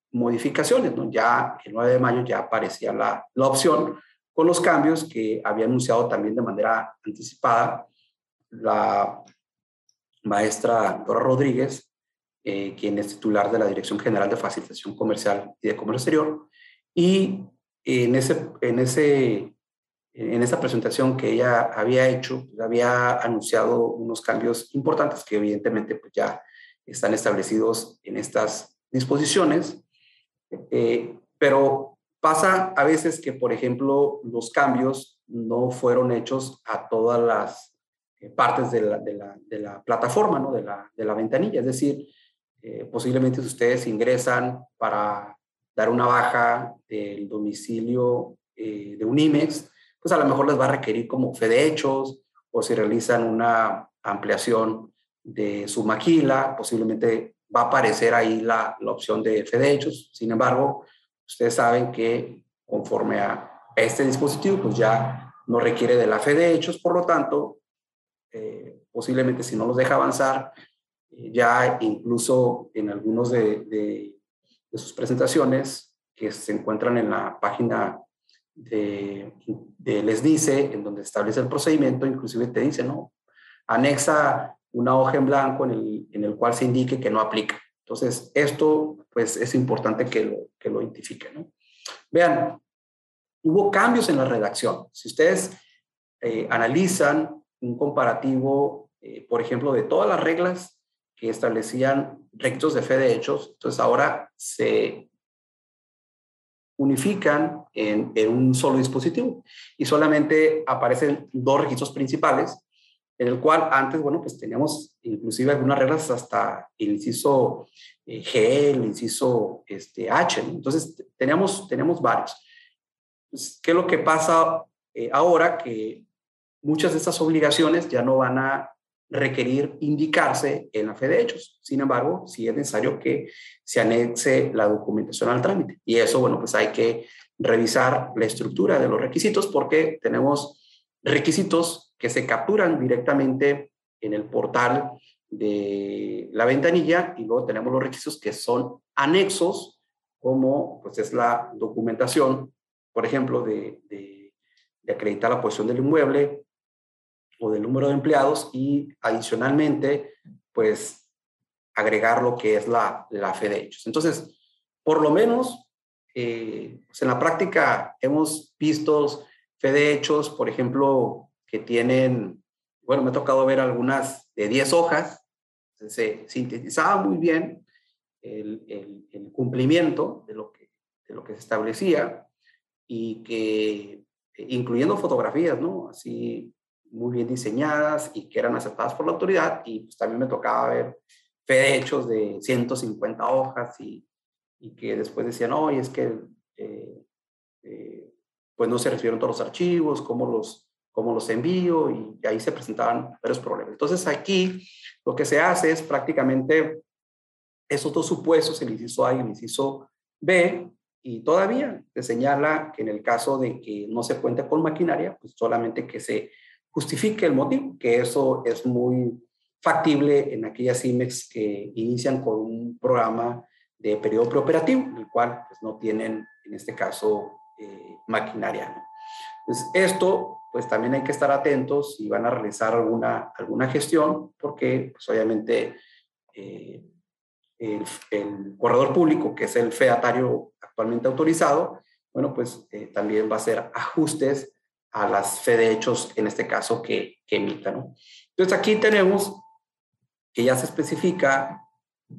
modificaciones, ¿no? Ya el 9 de mayo ya aparecía la, la opción con los cambios que había anunciado también de manera anticipada la maestra Dora Rodríguez, eh, quien es titular de la Dirección General de Facilitación Comercial y de Comercio Exterior. Y en, ese, en, ese, en esa presentación que ella había hecho, pues, había anunciado unos cambios importantes que evidentemente pues, ya están establecidos en estas disposiciones eh, pero pasa a veces que, por ejemplo, los cambios no fueron hechos a todas las eh, partes de la, plataforma, ¿no? de, la, de la ventanilla. Es decir, eh, posiblemente si ustedes ingresan para dar una baja del domicilio de un IMEX, pues a lo mejor les va a requerir como fe de hechos, o si realizan una ampliación de su maquila, posiblemente va a aparecer ahí la, la opción de hechos. Sin embargo, ustedes saben que conforme a este dispositivo, pues ya no requiere de la hechos, por lo tanto, eh, posiblemente si no los deja avanzar, eh, ya incluso en algunos de, de, de, sus presentaciones que se encuentran en la página de, de, les dice, en donde establece el procedimiento, inclusive te dice, ¿no? Anexa una hoja en blanco en el, en el cual se indique que no aplica. Entonces, esto pues es importante que lo, que lo identifiquen. ¿no? Vean, hubo cambios en la redacción. Si ustedes eh, analizan un comparativo, eh, por ejemplo, de todas las reglas que establecían requisitos de fe de hechos, entonces ahora se unifican en, en, un solo dispositivo y solamente aparecen dos registros principales en el cual antes, bueno, pues teníamos inclusive algunas reglas hasta el inciso eh, G, el inciso este, H, ¿no? entonces teníamos, teníamos varios. Pues, ¿Qué es lo que pasa eh, ahora? Que muchas de estas obligaciones ya no van a requerir indicarse en la fe de hechos. Sin embargo, sí es necesario que se anexe la documentación al trámite. Y eso, bueno, pues hay que revisar la estructura de los requisitos porque tenemos requisitos que se capturan directamente en el portal de la ventanilla y luego tenemos los requisitos que son anexos, como pues es la documentación, por ejemplo, de, de, de acreditar la posición del inmueble o del número de empleados y adicionalmente, pues agregar lo que es la, la fe de hechos. Entonces, por lo menos, eh, pues en la práctica hemos visto fe de hechos, por ejemplo, que tienen, bueno, me ha tocado ver algunas de 10 hojas, se sintetizaba muy bien el, el, el cumplimiento de lo, que, de lo que se establecía y que, incluyendo fotografías, ¿no? Así muy bien diseñadas y que eran aceptadas por la autoridad y pues también me tocaba ver fe de hechos de 150 hojas y, y que después decían, oye, es que eh, eh, pues no se recibieron todos los archivos, cómo los, cómo los envío y ahí se presentaban varios problemas. Entonces aquí lo que se hace es prácticamente esos dos supuestos, el inciso A y el inciso B, y todavía se señala que en el caso de que no se cuente con maquinaria, pues solamente que se justifique el motivo, que eso es muy factible en aquellas IMEX que inician con un programa de periodo preoperativo, el cual pues, no tienen, en este caso, eh, maquinaria. Esto, pues también hay que estar atentos si van a realizar alguna, alguna gestión, porque pues, obviamente eh, el, corredor público, que es el featario actualmente autorizado, bueno, pues eh, también va a hacer ajustes a las fe de hechos, en este caso, que, que emita. Entonces, aquí tenemos que ya se especifica,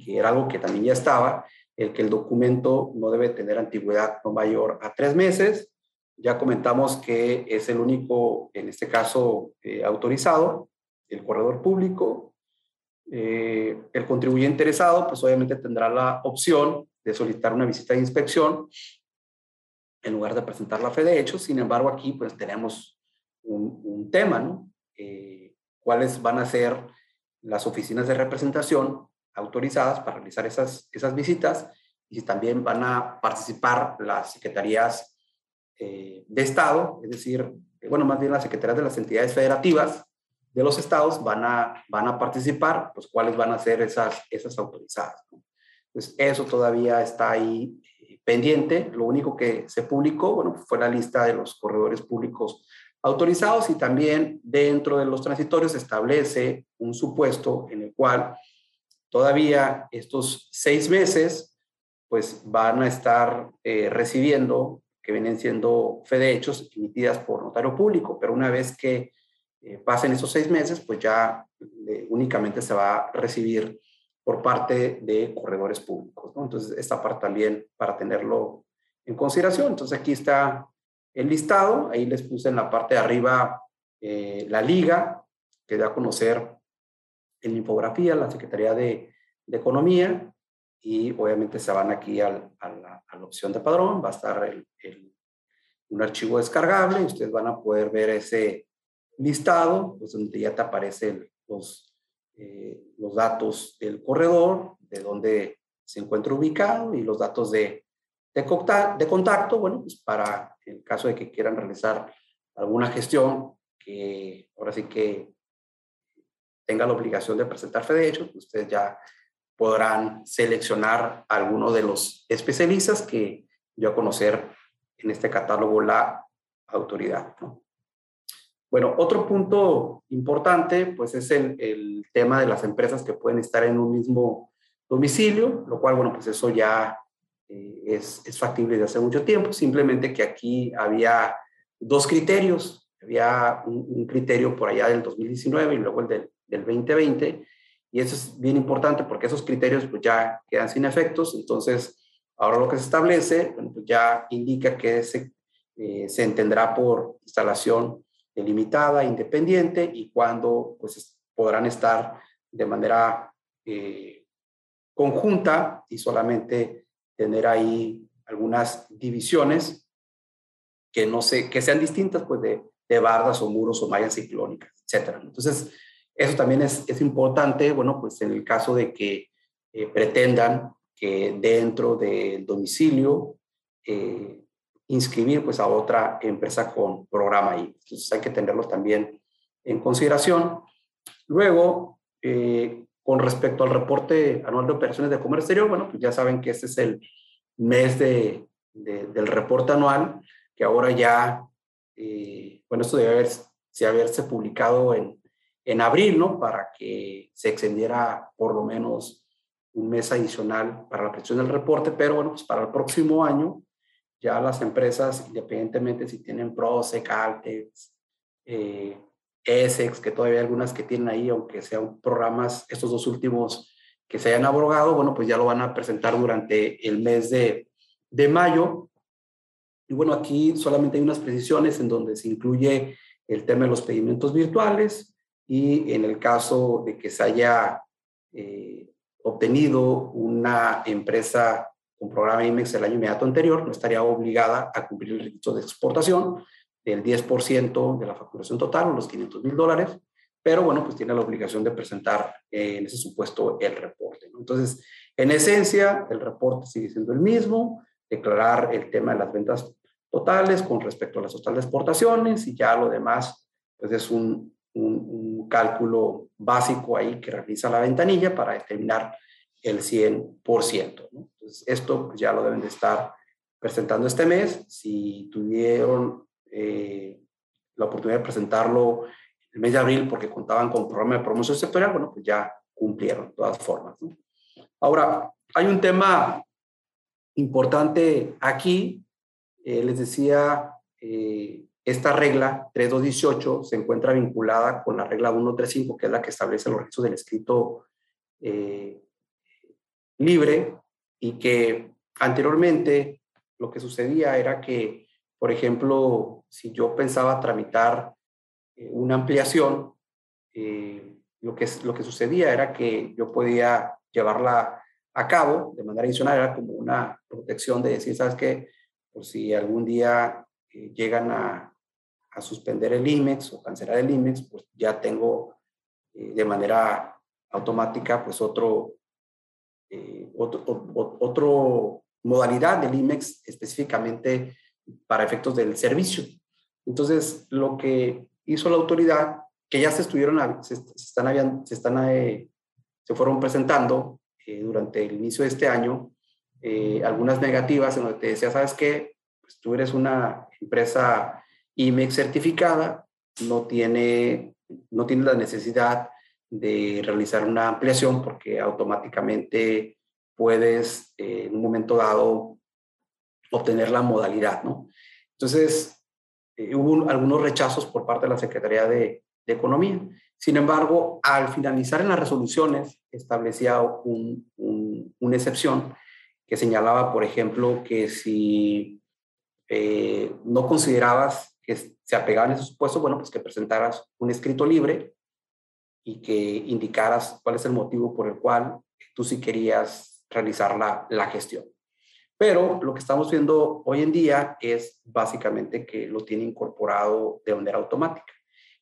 que era algo que también ya estaba, el que el documento no debe tener antigüedad no mayor a tres meses. Ya comentamos que es el único, en este caso, eh, autorizado, el corredor público. Eh, el contribuyente interesado, pues obviamente tendrá la opción de solicitar una visita de inspección en lugar de presentar la fe de hechos. Sin embargo, aquí pues tenemos un, tema, ¿no? Eh, ¿Cuáles van a ser las oficinas de representación autorizadas para realizar esas, esas visitas y también van a participar las secretarías eh, de Estado, es decir, bueno, más bien las secretarías de las entidades federativas de los estados van a, van a participar, pues cuáles van a ser esas, esas autorizadas. ¿no? Pues eso todavía está ahí eh, pendiente. Lo único que se publicó, bueno, fue la lista de los corredores públicos autorizados y también dentro de los transitorios se establece un supuesto en el cual todavía estos seis meses pues van a estar eh, recibiendo, que vienen siendo fe de hechos emitidas por notario público, pero una vez que eh, pasen esos seis meses, pues ya eh, únicamente se va a recibir por parte de corredores públicos. Entonces, esta parte también para tenerlo en consideración. Entonces, aquí está el listado, ahí les puse en la parte de arriba eh, la liga, que da a conocer en infografía la Secretaría de Economía, y obviamente se van aquí al, a, la, opción de padrón, va a estar el, un archivo descargable, y ustedes van a poder ver ese listado, pues donde ya te aparecen los, eh, los datos del corredor, de dónde se encuentra ubicado y los datos de, de, contacto, bueno, pues para el caso de que quieran realizar alguna gestión que ahora sí que tenga la obligación de presentar de hecho, pues ustedes ya podrán seleccionar alguno de los especialistas que dio a conocer en este catálogo la autoridad. ¿no? Bueno, otro punto importante, pues es el, el, tema de las empresas que pueden estar en un mismo domicilio, lo cual, bueno, pues eso ya eh, es, es, factible de hace mucho tiempo, simplemente que aquí había dos criterios, había un, un criterio por allá del 2019 y luego el del, del 2020, y eso es bien importante porque esos criterios pues ya quedan sin efectos, entonces ahora lo que se establece pues ya indica que se, eh, se entenderá por instalación delimitada, independiente y cuando pues podrán estar de manera eh, conjunta y solamente tener ahí algunas divisiones que no sé, que sean distintas pues de, de bardas o muros o mallas ciclónicas, etcétera. Entonces, eso también es, es importante, bueno, pues en el caso de que eh, pretendan que dentro del domicilio eh, inscribir pues a otra empresa con programa ahí. Entonces hay que tenerlo también en consideración. Luego, eh, con respecto al reporte anual de operaciones de comercio exterior, bueno, pues ya saben que este es el mes de, de, del reporte anual, que ahora ya, bueno, esto debe haberse, haberse publicado en, en abril, ¿no? Para que se extendiera por lo menos un mes adicional para la presión del reporte, pero bueno, pues para el próximo año ya las empresas, independientemente si tienen PROSEC, Altex, eh, ESEX, que todavía hay algunas que tienen ahí, aunque sean programas, estos dos últimos que se hayan abrogado, bueno, pues ya lo van a presentar durante el mes de, de mayo. Y bueno, aquí solamente hay unas precisiones en donde se incluye el tema de los pedimentos virtuales y en el caso de que se haya eh, obtenido una empresa con programa IMEX el año inmediato anterior, no estaría obligada a cumplir el requisito de exportación del 10% de la facturación total, los 500 mil dólares, pero bueno, pues tiene la obligación de presentar eh, en ese supuesto el reporte. Entonces, en esencia, el reporte sigue siendo el mismo, declarar el tema de las ventas totales con respecto a las total de exportaciones y ya lo demás, pues es un cálculo básico ahí que realiza la ventanilla para determinar el 100%. ¿no? Esto pues, ya lo deben de estar presentando este mes. Si tuvieron eh, la oportunidad de presentarlo el mes de abril porque contaban con programa de promoción sectorial, bueno, pues ya cumplieron de todas formas. Ahora, hay un tema importante aquí. Eh, les decía, eh, esta regla 3218 se encuentra vinculada con la regla 135, que es la que establece los registros del escrito eh, libre y que anteriormente lo que sucedía era que, por ejemplo, si yo pensaba tramitar eh, una ampliación, eh, lo, que, lo que sucedía era que yo podía llevarla a cabo de manera adicional, era como una protección de decir, ¿sabes qué? Por si algún día llegan a, a, suspender el IMEX o cancelar el IMEX, pues ya tengo eh, de manera automática pues otro, eh, otro, otro, otro, modalidad del IMEX específicamente para efectos del servicio. Entonces, lo que hizo la autoridad, que ya se estuvieron, se, se están, se, están eh, se fueron presentando eh, durante el inicio de este año, eh, algunas negativas en donde te decía, ¿sabes qué? Pues tú eres una empresa IMEX certificada, no tiene, no tiene la necesidad de realizar una ampliación porque automáticamente puedes eh, en un momento dado obtener la modalidad, ¿no? Entonces, eh, hubo algunos rechazos por parte de la Secretaría de, de, Economía. Sin embargo, al finalizar en las resoluciones, establecía un, un, una excepción que señalaba, por ejemplo, que si eh, no considerabas que se apegaban a ese supuesto, bueno, pues que presentaras un escrito libre y que indicaras cuál es el motivo por el cual tú sí querías realizar la, la gestión. Pero lo que estamos viendo hoy en día es básicamente que lo tiene incorporado de manera automática.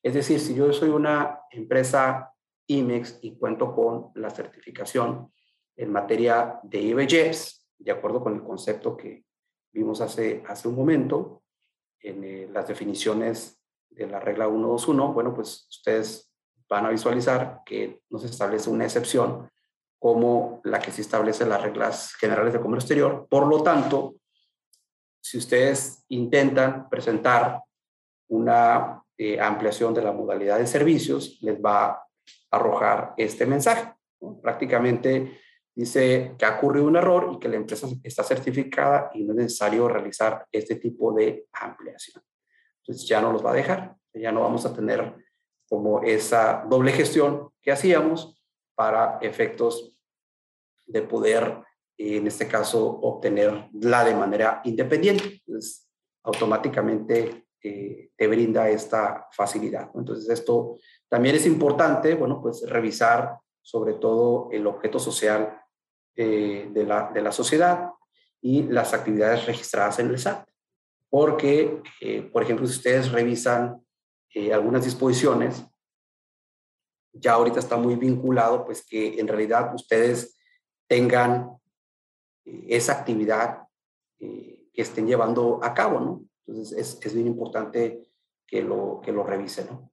Es decir, si yo soy una empresa IMEX y cuento con la certificación en materia de IBJEPS, de acuerdo con el concepto que vimos hace, hace un momento, en eh, las definiciones de la regla 121, bueno, pues ustedes van a visualizar que nos establece una excepción como la que se establece las reglas generales de comercio exterior. Por lo tanto, si ustedes intentan presentar una eh, ampliación de la modalidad de servicios, les va a arrojar este mensaje. Prácticamente dice que ha ocurrido un error y que la empresa está certificada y no es necesario realizar este tipo de ampliación. Entonces ya no los va a dejar, ya no vamos a tener como esa doble gestión que hacíamos para efectos de poder, en este caso, obtener la de manera independiente. Entonces, automáticamente eh, te brinda esta facilidad. Entonces, esto también es importante, bueno, pues revisar sobre todo el objeto social eh, de, la, de la sociedad y las actividades registradas en el SAT. Porque, eh, por ejemplo, si ustedes revisan eh, algunas disposiciones, ya ahorita está muy vinculado, pues que en realidad ustedes tengan esa actividad que estén llevando a cabo, ¿no? Entonces es, es bien importante que lo, que lo revisen, ¿no?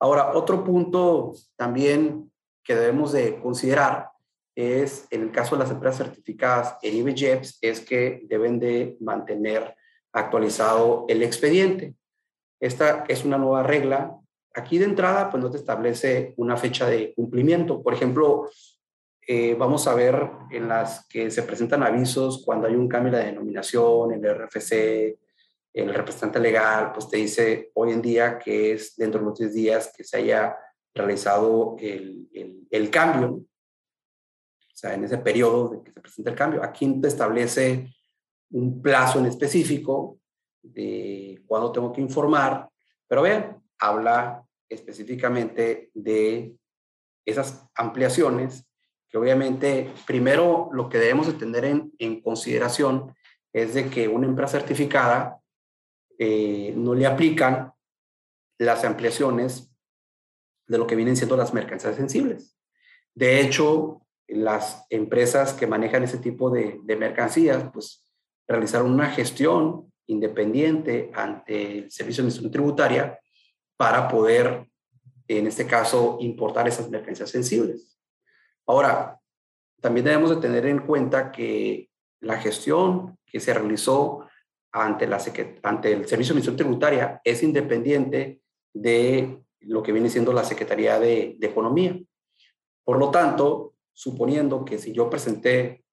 Ahora, otro punto también que debemos de considerar es, en el caso de las empresas certificadas en IBJEPS, es que deben de mantener actualizado el expediente. Esta es una nueva regla. Aquí de entrada, pues no te establece una fecha de cumplimiento. Por ejemplo, eh, vamos a ver en las que se presentan avisos cuando hay un cambio de denominación, en el RFC, el representante legal, pues te dice hoy en día que es dentro de los 10 días que se haya realizado el, el, el cambio, sea, en ese periodo de que se presenta el cambio. Aquí te establece un plazo en específico de cuándo tengo que informar, pero vean, habla específicamente de esas ampliaciones que obviamente primero lo que debemos de tener en, en consideración es de que una empresa certificada eh, no le aplican las ampliaciones de lo que vienen siendo las mercancías sensibles. De hecho, las empresas que manejan ese tipo de, mercancías, pues realizaron una gestión independiente ante el Servicio de Administración Tributaria para poder, en este caso, importar esas mercancías sensibles. Ahora, también debemos de tener en cuenta que la gestión que se realizó ante, la, ante el Servicio de Administración Tributaria es independiente de lo que viene siendo la Secretaría de Economía. Por lo tanto, suponiendo que si yo presenté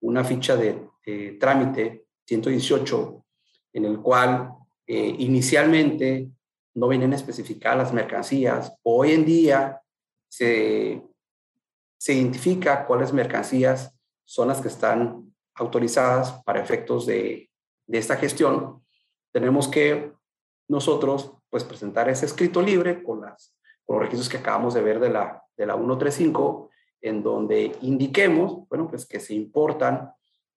una ficha de, de trámite 118 en el cual eh, inicialmente no vienen especificadas las mercancías. Hoy en día se, se identifica cuáles mercancías son las que están autorizadas para efectos de, de esta gestión. Tenemos que nosotros pues presentar ese escrito libre con, las, con los requisitos que acabamos de ver de la, de la 135, en donde indiquemos, bueno, pues que se importan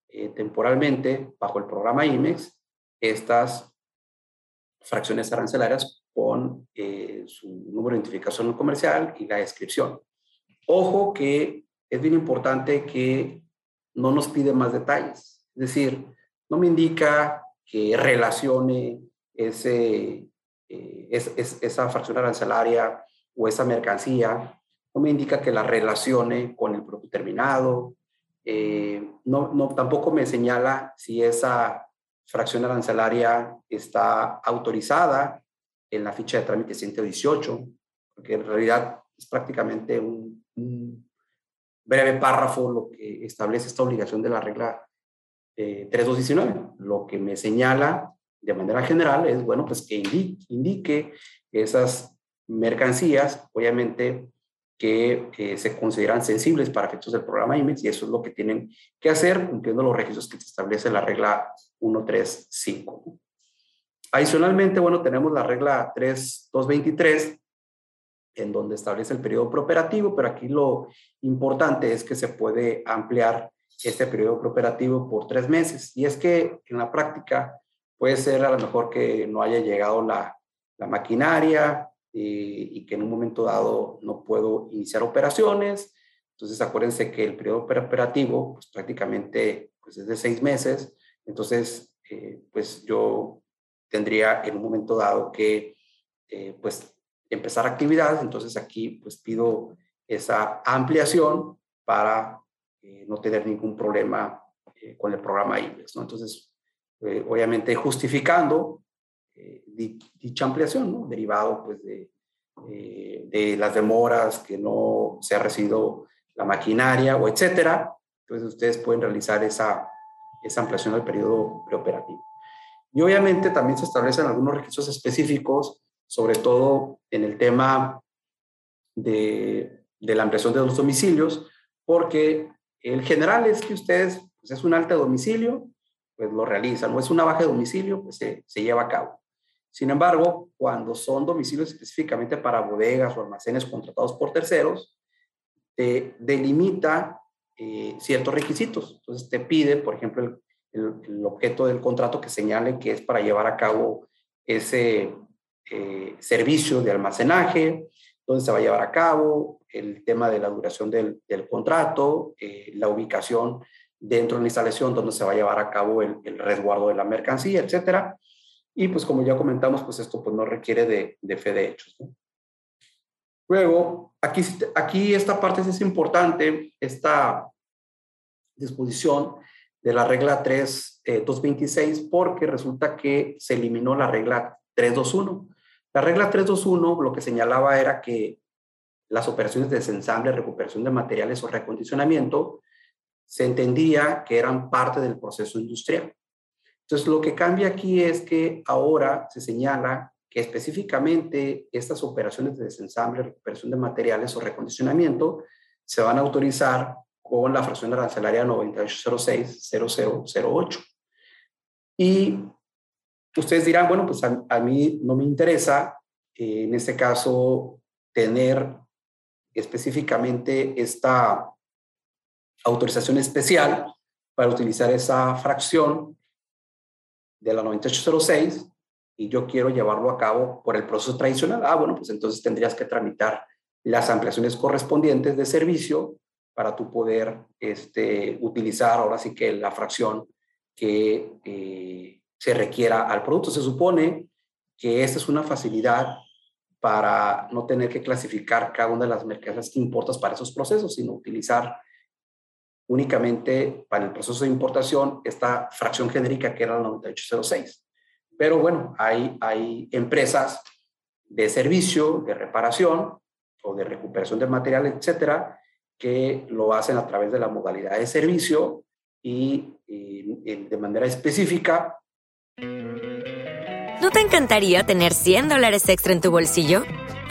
eh, temporalmente bajo el programa IMEX estas fracciones arancelarias con eh, su número de identificación comercial y la descripción. Ojo que es bien importante que no nos pide más detalles. Es decir, no me indica que relacione ese, eh, es, esa fracción arancelaria o esa mercancía. No me indica que la relacione con el producto terminado. Eh, no, no, tampoco me señala si esa fracción arancelaria está autorizada en la ficha de trámite 118, porque en realidad es prácticamente un, breve párrafo lo que establece esta obligación de la regla eh, 3219. Lo que me señala de manera general es, bueno, pues que indique, indique esas mercancías, obviamente, que eh, se consideran sensibles para efectos del programa IMEX y eso es lo que tienen que hacer cumpliendo los requisitos que establece la regla 135. Adicionalmente, bueno, tenemos la regla 3223 en donde establece el periodo prooperativo, pero aquí lo importante es que se puede ampliar este periodo prooperativo por tres meses. Y es que en la práctica puede ser a lo mejor que no haya llegado la, la maquinaria, eh, y que en un momento dado no puedo iniciar operaciones. Entonces, acuérdense que el periodo operativo pues, prácticamente pues, es de seis meses. Entonces, eh, pues yo tendría en un momento dado que eh, pues, empezar actividades. Entonces, aquí pues pido esa ampliación para no tener ningún problema con el programa IBEX. ¿no? Entonces, obviamente justificando eh, dicha ampliación, ¿no? derivado pues, de, eh, de las demoras, que no se ha recibido la maquinaria o etcétera. Entonces ustedes pueden realizar esa, esa ampliación del periodo preoperativo. Y obviamente también se establecen algunos requisitos específicos, sobre todo en el tema de, de la ampliación de los domicilios, porque el general es que ustedes, pues es un alta domicilio, pues lo realizan, o es una baja de domicilio, pues se, se lleva a cabo. Sin embargo, cuando son domicilios específicamente para bodegas o almacenes contratados por terceros, te delimita eh, ciertos requisitos. Entonces te pide, por ejemplo, el, objeto del contrato que señale que es para llevar a cabo ese eh, servicio de almacenaje, dónde se va a llevar a cabo, el tema de la duración del, contrato, eh, la ubicación dentro de la instalación donde se va a llevar a cabo el, el resguardo de la mercancía, etcétera. Y pues como ya comentamos, pues esto pues no requiere de, de fe de hechos. Luego, aquí, aquí esta parte es importante, esta disposición de la regla 3, 226, eh, porque resulta que se eliminó la regla 321. La regla 321 lo que señalaba era que las operaciones de desensamble, recuperación de materiales o recondicionamiento, se entendía que eran parte del proceso industrial. Entonces, lo que cambia aquí es que ahora se señala que específicamente estas operaciones de desensamble, recuperación de materiales o recondicionamiento se van a autorizar con la fracción arancelaria 9806-0008. Y ustedes dirán, bueno, pues a, a mí no me interesa eh, en este caso tener específicamente esta autorización especial para utilizar esa fracción de la 9806 y yo quiero llevarlo a cabo por el proceso tradicional. Ah, bueno, pues entonces tendrías que tramitar las ampliaciones correspondientes de servicio para tu poder este, utilizar ahora sí que la fracción que eh, se requiera al producto. Se supone que esta es una facilidad para no tener que clasificar cada una de las mercancías que importas para esos procesos, sino utilizar únicamente para el proceso de importación esta fracción genérica que era la 9806. Pero bueno, hay, hay empresas de servicio, de reparación o de recuperación de material, etcétera, que lo hacen a través de la modalidad de servicio y, y de manera específica ¿No te encantaría tener 100 dólares extra en tu bolsillo?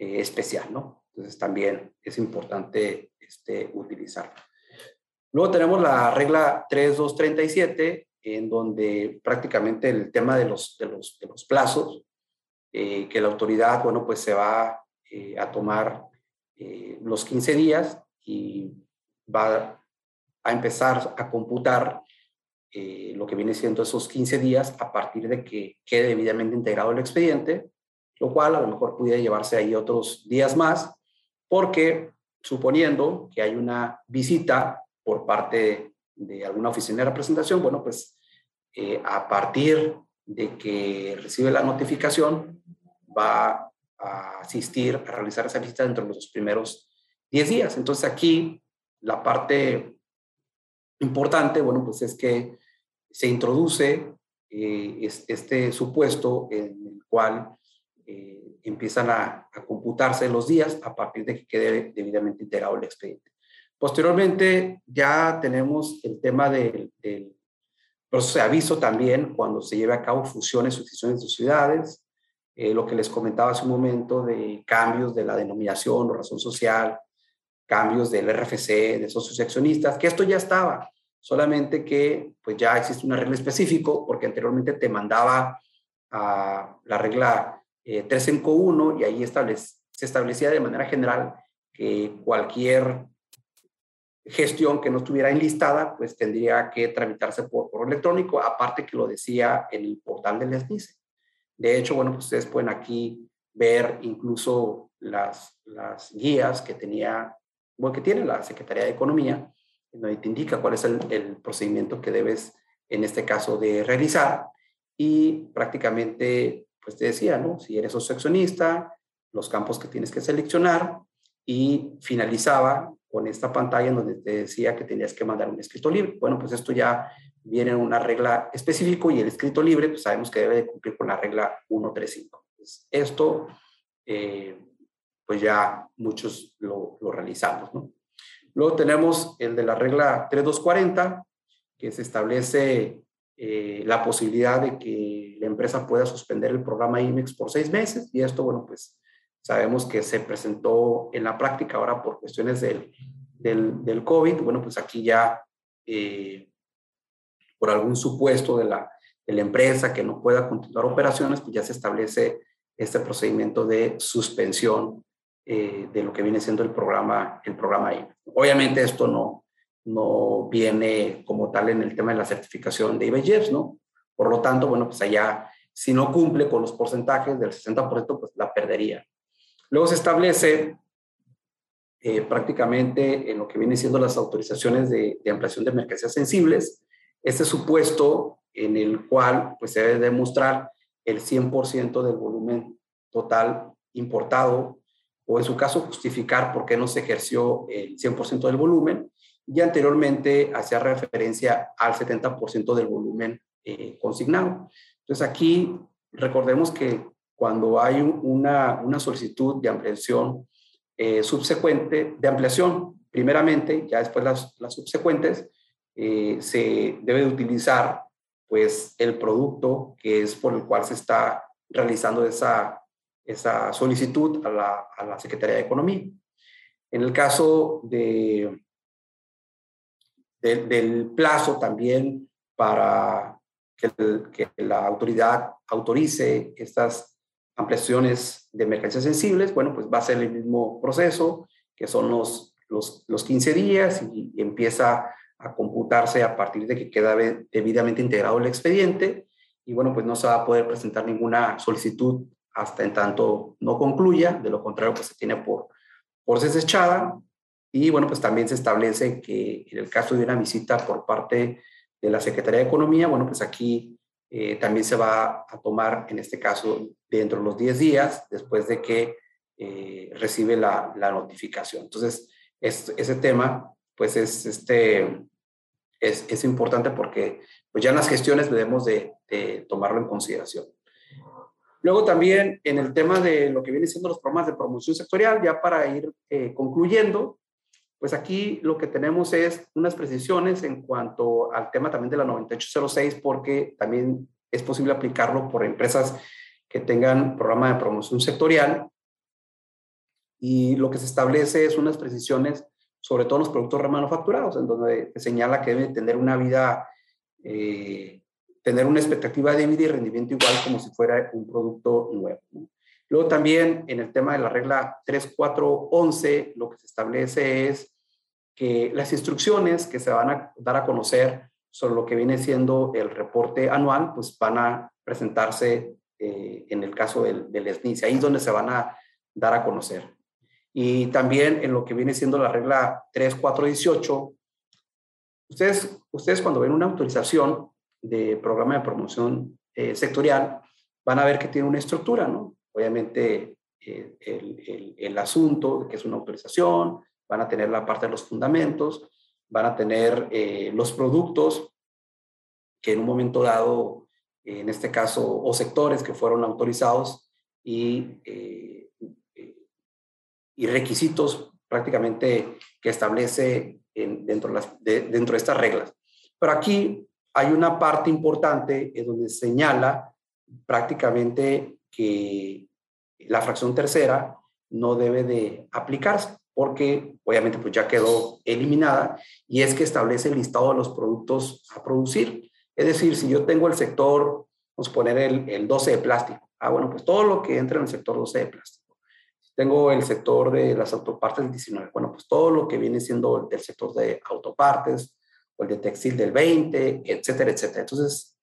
eh, especial, ¿no? Entonces también es importante este, utilizarlo. Luego tenemos la regla 3237, en donde prácticamente el tema de los, de los, plazos, eh, que la autoridad, bueno, pues se va eh, a tomar los 15 días y va a empezar a computar lo que viene siendo esos 15 días a partir de que quede debidamente integrado el expediente, lo cual a lo mejor pudiera llevarse ahí otros días más, porque suponiendo que hay una visita por parte de alguna oficina de representación, bueno, pues eh, a partir de que recibe la notificación, va a asistir a realizar esa visita dentro de los primeros 10 días. Entonces aquí la parte importante, bueno, pues es que se introduce eh, este supuesto en el cual eh, empiezan a, computarse los días a partir de que quede debidamente integrado el expediente. Posteriormente ya tenemos el tema del, proceso de aviso también cuando se lleve a cabo fusiones o decisiones de ciudades, eh, lo que les comentaba hace un momento de cambios de la denominación o razón social, cambios del RFC, de socios y accionistas, que esto ya estaba, solamente que pues ya existe una regla específica porque anteriormente te mandaba a la regla eh, 3 en 1 y ahí se establecía de manera general que cualquier gestión que no estuviera enlistada, pues tendría que tramitarse por correo electrónico, aparte que lo decía en el portal del SNICE. De hecho, bueno, pues ustedes pueden aquí ver incluso las, las guías que tenía, bueno, que tiene la Secretaría de Economía, donde te indica cuál es el, procedimiento que debes, en este caso, de realizar. Y prácticamente, pues te decía, ¿no? Si eres socio accionista, los campos que tienes que seleccionar y finalizaba con esta pantalla en donde te decía que tenías que mandar un escrito libre. Bueno, pues esto ya viene en una regla específica y el escrito libre, pues sabemos que debe de cumplir con la regla 135. Pues esto, eh, pues ya muchos lo, lo realizamos, ¿no? Luego tenemos el de la regla 3240, que se establece eh, la posibilidad de que la empresa pueda suspender el programa IMEX por seis meses. Y esto, bueno, pues sabemos que se presentó en la práctica ahora por cuestiones del, del, del COVID. Bueno, pues aquí ya, eh, por algún supuesto de la, de la empresa que no pueda continuar operaciones, pues ya se establece este procedimiento de suspensión eh, de lo que viene siendo el programa, el programa IMEX. Obviamente esto no, no viene como tal en el tema de la certificación de IBJEPS, ¿no? Por lo tanto, bueno, pues allá, si no cumple con los porcentajes del 60%, pues la perdería. Luego se establece eh, prácticamente en lo que vienen siendo las autorizaciones de, de ampliación de mercancías sensibles, este supuesto en el cual pues, se debe demostrar el 100% del volumen total importado o en su caso justificar por qué no se ejerció el 100% del volumen y anteriormente hacía referencia al 70% del volumen eh, consignado. Entonces aquí recordemos que cuando hay una, una solicitud de ampliación eh, subsecuente, de ampliación primeramente, ya después las, las subsecuentes, eh, se debe de utilizar pues el producto que es por el cual se está realizando esa, esa solicitud a la, a la Secretaría de Economía. En el caso de, del plazo también para que, la autoridad autorice estas ampliaciones de mercancías sensibles, bueno, pues va a ser el mismo proceso, que son los, los, los 15 días y, y empieza a computarse a partir de que queda debidamente integrado el expediente. Y bueno, pues no se va a poder presentar ninguna solicitud hasta en tanto no concluya, de lo contrario pues se tiene por, por desechada y bueno, pues también se establece que en el caso de una visita por parte de la Secretaría de Economía, bueno, pues aquí eh, también se va a tomar, en este caso, dentro de los 10 días después de que eh, recibe la, la, notificación. Entonces, es, ese tema, pues es, este, es, es, importante porque pues ya en las gestiones debemos de, de tomarlo en consideración. Luego también en el tema de lo que viene siendo los programas de promoción sectorial, ya para ir eh, concluyendo, pues aquí lo que tenemos es unas precisiones en cuanto al tema también de la 9806, porque también es posible aplicarlo por empresas que tengan programa de promoción sectorial. Y lo que se establece es unas precisiones sobre todo en los productos remanufacturados, en donde se señala que deben tener una vida, eh, tener una expectativa de vida y rendimiento igual como si fuera un producto nuevo. Luego también en el tema de la regla 3411, lo que se establece es que las instrucciones que se van a dar a conocer sobre lo que viene siendo el reporte anual, pues van a presentarse eh, en el caso del, del SNIS, ahí es donde se van a dar a conocer. Y también en lo que viene siendo la regla 3418, ustedes, ustedes cuando ven una autorización de programa de promoción eh, sectorial, van a ver que tiene una estructura, ¿no? Obviamente eh, el, el, el, asunto, que es una autorización, van a tener la parte de los fundamentos, van a tener eh, los productos que en un momento dado, en este caso, o sectores que fueron autorizados y eh, y requisitos prácticamente que establece en, dentro, de las, de, dentro de estas reglas. Pero aquí hay una parte importante en donde señala prácticamente que la fracción tercera no debe de aplicarse porque obviamente pues ya quedó eliminada y es que establece el listado de los productos a producir. Es decir, si yo tengo el sector, vamos a poner el, el 12 de plástico, ah, bueno, pues todo lo que entra en el sector 12 de plástico tengo el sector de las autopartes del 19. Bueno, pues todo lo que viene siendo el sector de autopartes o el de textil del 20, etcétera, etcétera. Entonces,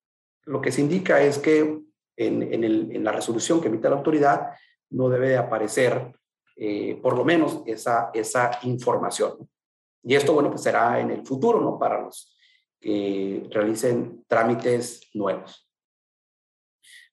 lo que se indica es que en, la resolución que emite la autoridad no debe de aparecer eh, por lo menos esa, esa información. Y esto, bueno, pues será en el futuro, ¿no? Para los que realicen trámites nuevos.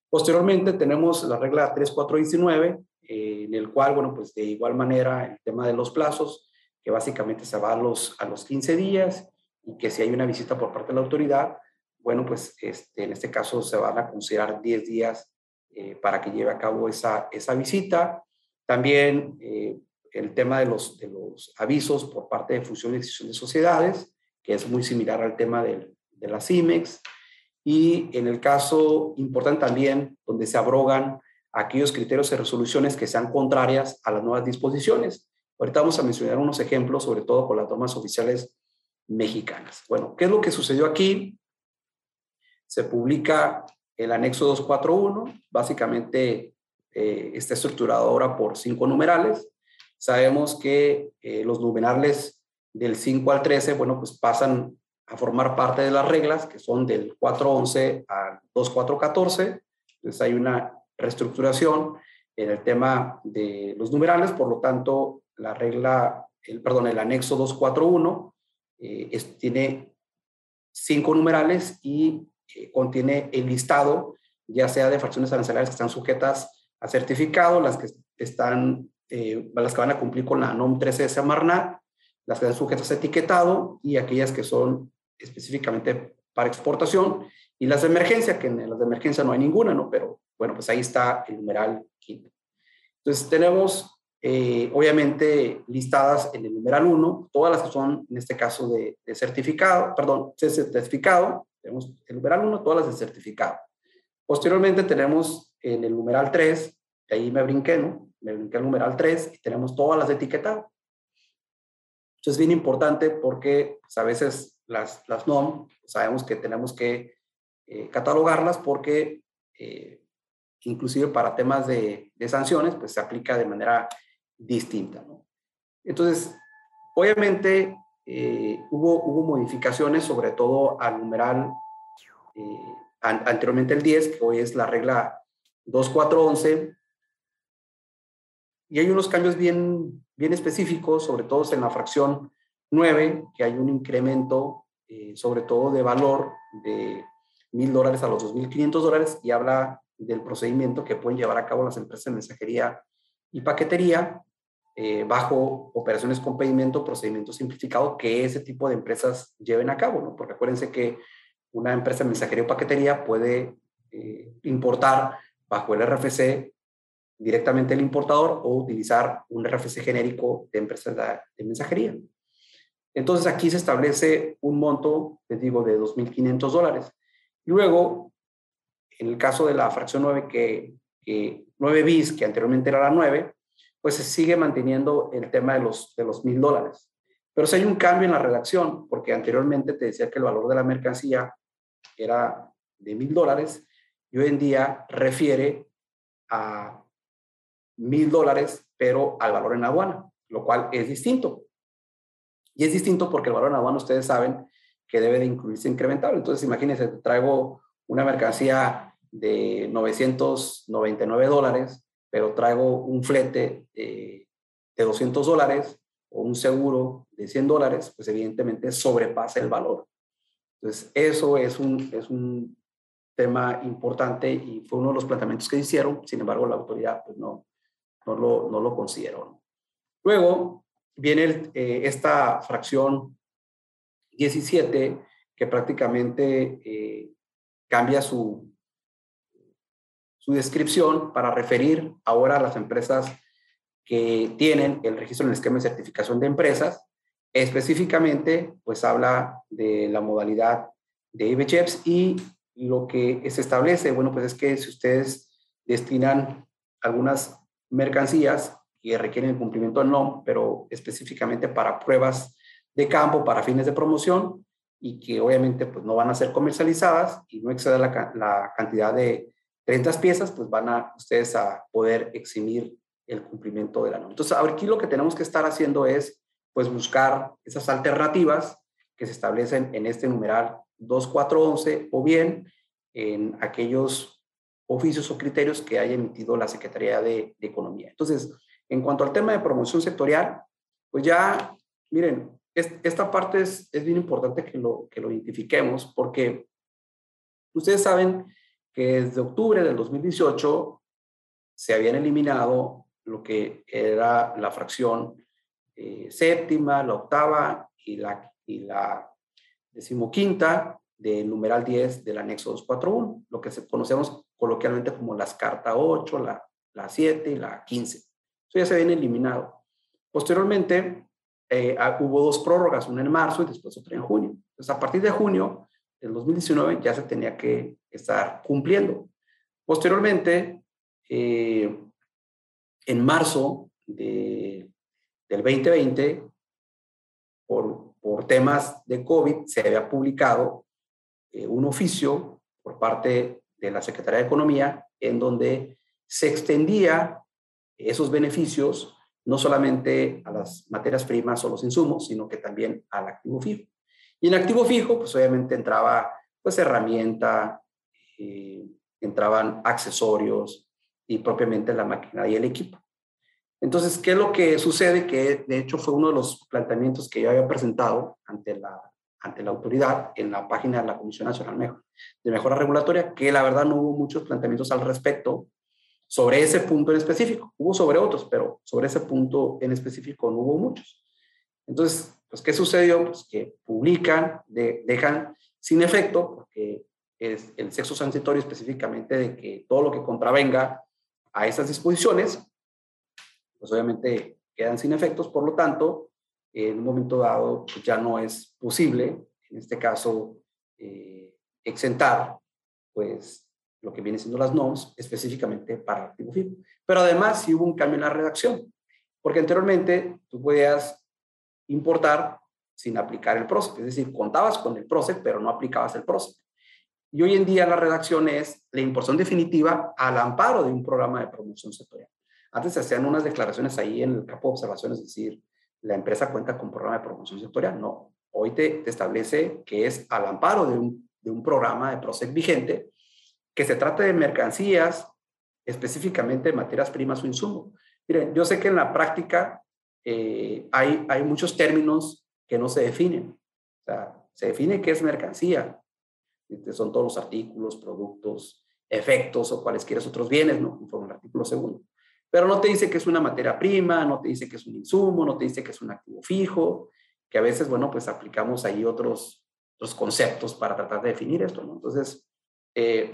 Posteriormente tenemos la regla 3419, eh, en el cual, bueno, pues de igual manera el tema de los plazos, que básicamente se va los, a los 15 días y que si hay una visita por parte de la autoridad, bueno, pues este, en este caso se van a considerar 10 días eh, para que lleve a cabo esa, esa visita. También eh, el tema de los, de los avisos por parte de fusión y decisión de sociedades, que es muy similar al tema de la CIMEX. Y en el caso importante también, donde se abrogan aquellos criterios y resoluciones que sean contrarias a las nuevas disposiciones. Ahorita vamos a mencionar unos ejemplos, sobre todo con las normas oficiales mexicanas. Bueno, ¿qué es lo que sucedió aquí? Se publica el anexo 241, básicamente eh, está estructurado ahora por cinco numerales. Sabemos que eh, los numerales del 5 al 13, bueno, pues pasan a formar parte de las reglas, que son del 411 al 2414. Entonces hay una reestructuración en el tema de los numerales, por lo tanto, la regla, el, perdón, el anexo 241 eh, tiene cinco numerales y contiene el listado, ya sea de fracciones arancelarias que están sujetas a certificado, las que están, eh, las que van a cumplir con la NOM 13 de Semarnat, las que están sujetas a etiquetado y aquellas que son específicamente para exportación y las de emergencia, que en las de emergencia no hay ninguna, ¿no? Pero bueno, pues ahí está el numeral quinto. Entonces tenemos eh, obviamente listadas en el numeral 1, todas las que son en este caso de, de certificado, perdón, de certificado, tenemos el numeral 1, todas las de certificado. Posteriormente tenemos en el numeral 3, que ahí me brinqué, ¿no? Me brinqué el numeral 3 y tenemos todas las de etiquetado. Esto es bien importante porque pues, a veces las, las NOM sabemos que tenemos que eh, catalogarlas porque eh, inclusive para temas de, de, sanciones pues se aplica de manera distinta. ¿no? Entonces, obviamente eh, hubo, hubo modificaciones sobre todo al numeral an, anteriormente el 10, que hoy es la regla 2411, y hay unos cambios bien, bien específicos, sobre todo en la fracción 9, que hay un incremento, eh, sobre todo de valor de mil dólares a los 2.500 dólares, y habla del procedimiento que pueden llevar a cabo las empresas de mensajería y paquetería eh, bajo operaciones con pedimento, procedimiento simplificado, que ese tipo de empresas lleven a cabo, ¿no? Porque acuérdense que una empresa de mensajería o paquetería puede eh, importar bajo el RFC directamente el importador o utilizar un RFC genérico de empresas de mensajería. Entonces aquí se establece un monto, les digo, de 2.500 dólares. Luego, en el caso de la fracción 9, que, que 9 bis, que anteriormente era la 9, pues se sigue manteniendo el tema de los de los mil dólares. Pero si hay un cambio en la redacción, porque anteriormente te decía que el valor de la mercancía era de mil dólares y hoy en día refiere a mil dólares, pero al valor en aduana, lo cual es distinto. Y es distinto porque el valor en aduana ustedes saben que debe de incluirse incrementable. Entonces, imagínense, traigo una mercancía de 999 dólares, pero traigo un flete de, de 200 dólares o un seguro de 100 dólares, pues evidentemente sobrepasa el valor. Entonces, eso es un, es un tema importante y fue uno de los planteamientos que hicieron. Sin embargo, la autoridad pues, no, no lo, no lo consideró. Luego viene eh, esta fracción 17 que prácticamente eh, cambia su, su descripción para referir ahora a las empresas que tienen el registro en el esquema de certificación de empresas. Específicamente, pues habla de la modalidad de IBCHEPS y lo que se establece, bueno, pues es que si ustedes destinan algunas mercancías que requieren el cumplimiento del NOM, pero específicamente para pruebas de campo, para fines de promoción, y que obviamente pues, no van a ser comercializadas y no exceder la, la cantidad de 30 piezas, pues van a ustedes a poder eximir el cumplimiento de la NOM. Entonces, aquí lo que tenemos que estar haciendo es pues buscar esas alternativas que se establecen en este numeral 2411 o bien en aquellos oficios o criterios que haya emitido la Secretaría de, de, Economía. Entonces, en cuanto al tema de promoción sectorial, pues ya, miren, es, esta parte es, es, bien importante que lo, que lo identifiquemos porque ustedes saben que desde octubre del 2018 se habían eliminado lo que era la fracción eh, séptima, la octava y la, y la decimoquinta del numeral 10 del anexo 241, lo que conocemos coloquialmente como las cartas 8, la, la 7 y la 15. Eso ya se habían eliminado. Posteriormente, eh, ah, hubo dos prórrogas, una en marzo y después otra en junio. Entonces, a partir de junio del 2019 ya se tenía que estar cumpliendo. Posteriormente, eh, en marzo de, del 2020, por, por temas de COVID, se había publicado eh, un oficio por parte de la Secretaría de Economía en donde se extendía esos beneficios no solamente a las materias primas o los insumos, sino que también al activo fijo. Y en activo fijo, pues obviamente entraba pues herramienta, eh, entraban accesorios y propiamente la máquina y el equipo. Entonces, ¿qué es lo que sucede? Que de hecho fue uno de los planteamientos que yo había presentado ante la, ante la autoridad en la página de la Comisión Nacional de Mejora Regulatoria, que la verdad no hubo muchos planteamientos al respecto sobre ese punto en específico. Hubo sobre otros, pero sobre ese punto en específico no hubo muchos. Entonces, pues, ¿qué sucedió? Pues que publican, dejan sin efecto, porque es el sexo transitorio específicamente de que todo lo que contravenga a esas disposiciones, pues obviamente quedan sin efectos, por lo tanto, en un momento dado pues, ya no es posible, en este caso, eh, exentar, pues, lo que viene siendo las NOMS específicamente para el activo fijo. Pero además sí hubo un cambio en la redacción, porque anteriormente tú podías importar sin aplicar el PROSEC, es decir, contabas con el PROSEC, pero no aplicabas el PROSEC. Y hoy en día la redacción es la importación definitiva al amparo de un programa de promoción sectorial. Antes se hacían unas declaraciones ahí en el campo de observación, es decir, la empresa cuenta con programa de promoción sectorial. No, hoy te, establece que es al amparo de un, de un programa de PROSEC vigente, que se trate de mercancías, específicamente materias primas o insumos. Miren, yo sé que en la práctica eh, hay, hay muchos términos que no se definen. O sea, se define qué es mercancía. Son todos los artículos, productos, efectos o cualesquiera otros bienes, ¿no? Conforme el artículo segundo. Pero no te dice que es una materia prima, no te dice que es un insumo, no te dice que es un activo fijo, que a veces, bueno, pues aplicamos ahí otros, otros conceptos para tratar de definir esto, ¿no? Entonces, eh,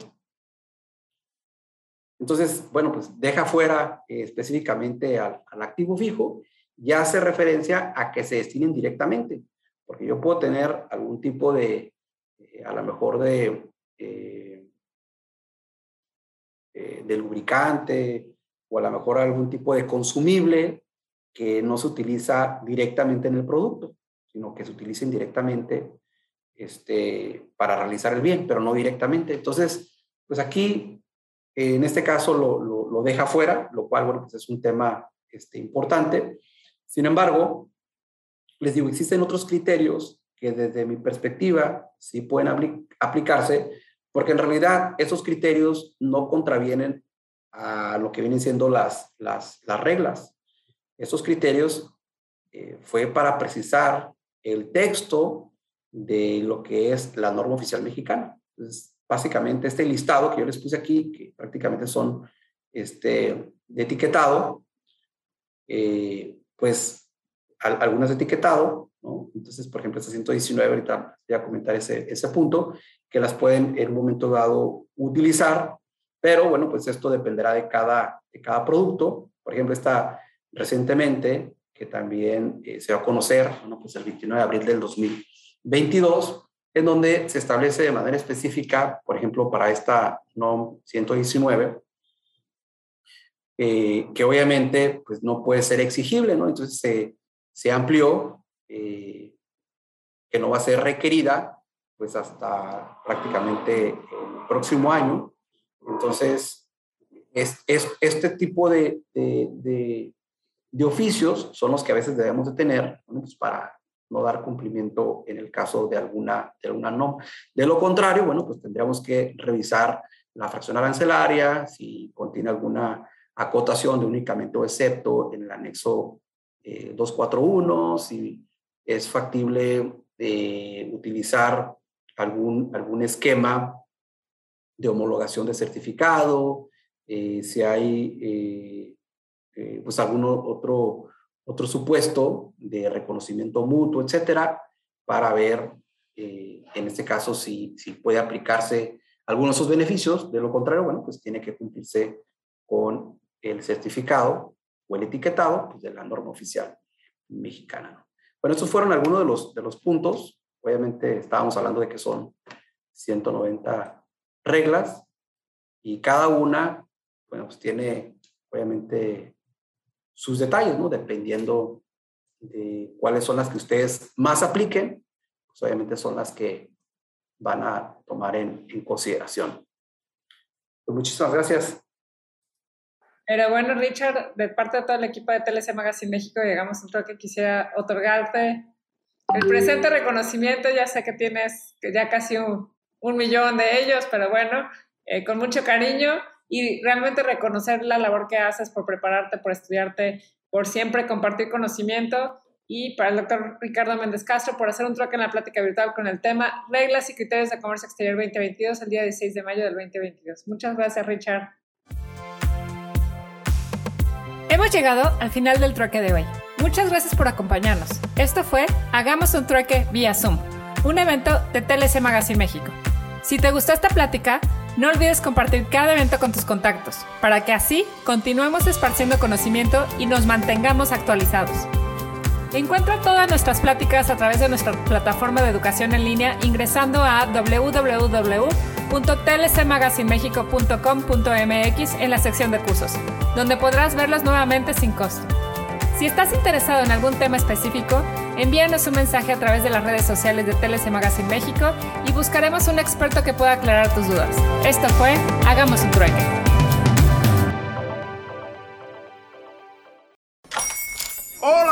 entonces, bueno, pues deja fuera eh, específicamente al, al, activo fijo ya hace referencia a que se destinen directamente, porque yo puedo tener algún tipo de, a lo mejor de, eh, eh, de lubricante o a lo mejor algún tipo de consumible que no se utiliza directamente en el producto, sino que se utiliza indirectamente este, para realizar el bien, pero no directamente. Entonces, pues aquí, en este caso, lo deja fuera, lo cual, bueno, pues es un tema este, importante. Sin embargo, les digo, existen otros criterios que desde mi perspectiva sí pueden aplicarse, porque en realidad esos criterios no contravienen a lo que vienen siendo las, las, las reglas. Esos criterios eh, fue para precisar el texto de lo que es la norma oficial mexicana. Entonces, básicamente este listado que yo les puse aquí, que prácticamente son este, de etiquetado, eh, pues algunas de etiquetado, ¿no? Entonces, por ejemplo, este 119, ahorita voy a comentar ese, ese punto, que las pueden en un momento dado utilizar, pero bueno, pues esto dependerá de cada, de cada producto. Por ejemplo, está recientemente, que también eh, se va a conocer, bueno, pues el 29 de abril del 2022, en donde se establece de manera específica, por ejemplo, para esta NOM 119, eh, que obviamente pues, no puede ser exigible, ¿no? Entonces se, se amplió, eh, que no va a ser requerida pues hasta prácticamente el próximo año. Entonces, es, es este tipo de, de, de, oficios son los que a veces debemos de tener pues para no dar cumplimiento en el caso de alguna, de alguna no. De lo contrario, bueno, pues tendríamos que revisar la fracción arancelaria, si contiene alguna acotación de únicamente o excepto en el anexo 241, eh, si es factible eh, utilizar algún, algún esquema de homologación de certificado, eh, si hay pues algún otro, otro supuesto de reconocimiento mutuo, etcétera, para ver en este caso si, si puede aplicarse algunos de esos beneficios. De lo contrario, bueno, pues tiene que cumplirse con el certificado o el etiquetado pues, de la norma oficial mexicana. Bueno, estos fueron algunos de los, de los puntos. Obviamente estábamos hablando de que son 190 reglas y cada una, bueno, pues tiene obviamente sus detalles, ¿no? Dependiendo de cuáles son las que ustedes más apliquen, pues obviamente son las que van a tomar en, en consideración. Pues muchísimas gracias. Pero bueno, Richard, de parte de todo el equipo de TLC Magazine México, llegamos a un toque que quisiera otorgarte el presente reconocimiento. Ya sé que tienes ya casi un, millón de ellos, pero bueno, eh, con mucho cariño y realmente reconocer la labor que haces por prepararte, por estudiarte por siempre compartir conocimiento y para el doctor Ricardo Méndez Castro por hacer un truque en la plática virtual con el tema Reglas y Criterios de Comercio Exterior 2022 el día 16 de mayo del 2022. Muchas gracias, Richard. Hemos llegado al final del trueque de hoy. Muchas gracias por acompañarnos. Esto fue Hagamos un trueque vía Zoom, un evento de TLC Magazine México. Si te gustó esta plática, no olvides compartir cada evento con tus contactos, para que así continuemos esparciendo conocimiento y nos mantengamos actualizados. Encuentra todas nuestras pláticas a través de nuestra plataforma de educación en línea ingresando a www.tlcmagazinemexico.com.mx en la sección de cursos, donde podrás verlas nuevamente sin costo. Si estás interesado en algún tema específico, envíanos un mensaje a través de las redes sociales de TLC Magazine México y buscaremos un experto que pueda aclarar tus dudas. Esto fue Hagamos un trueque.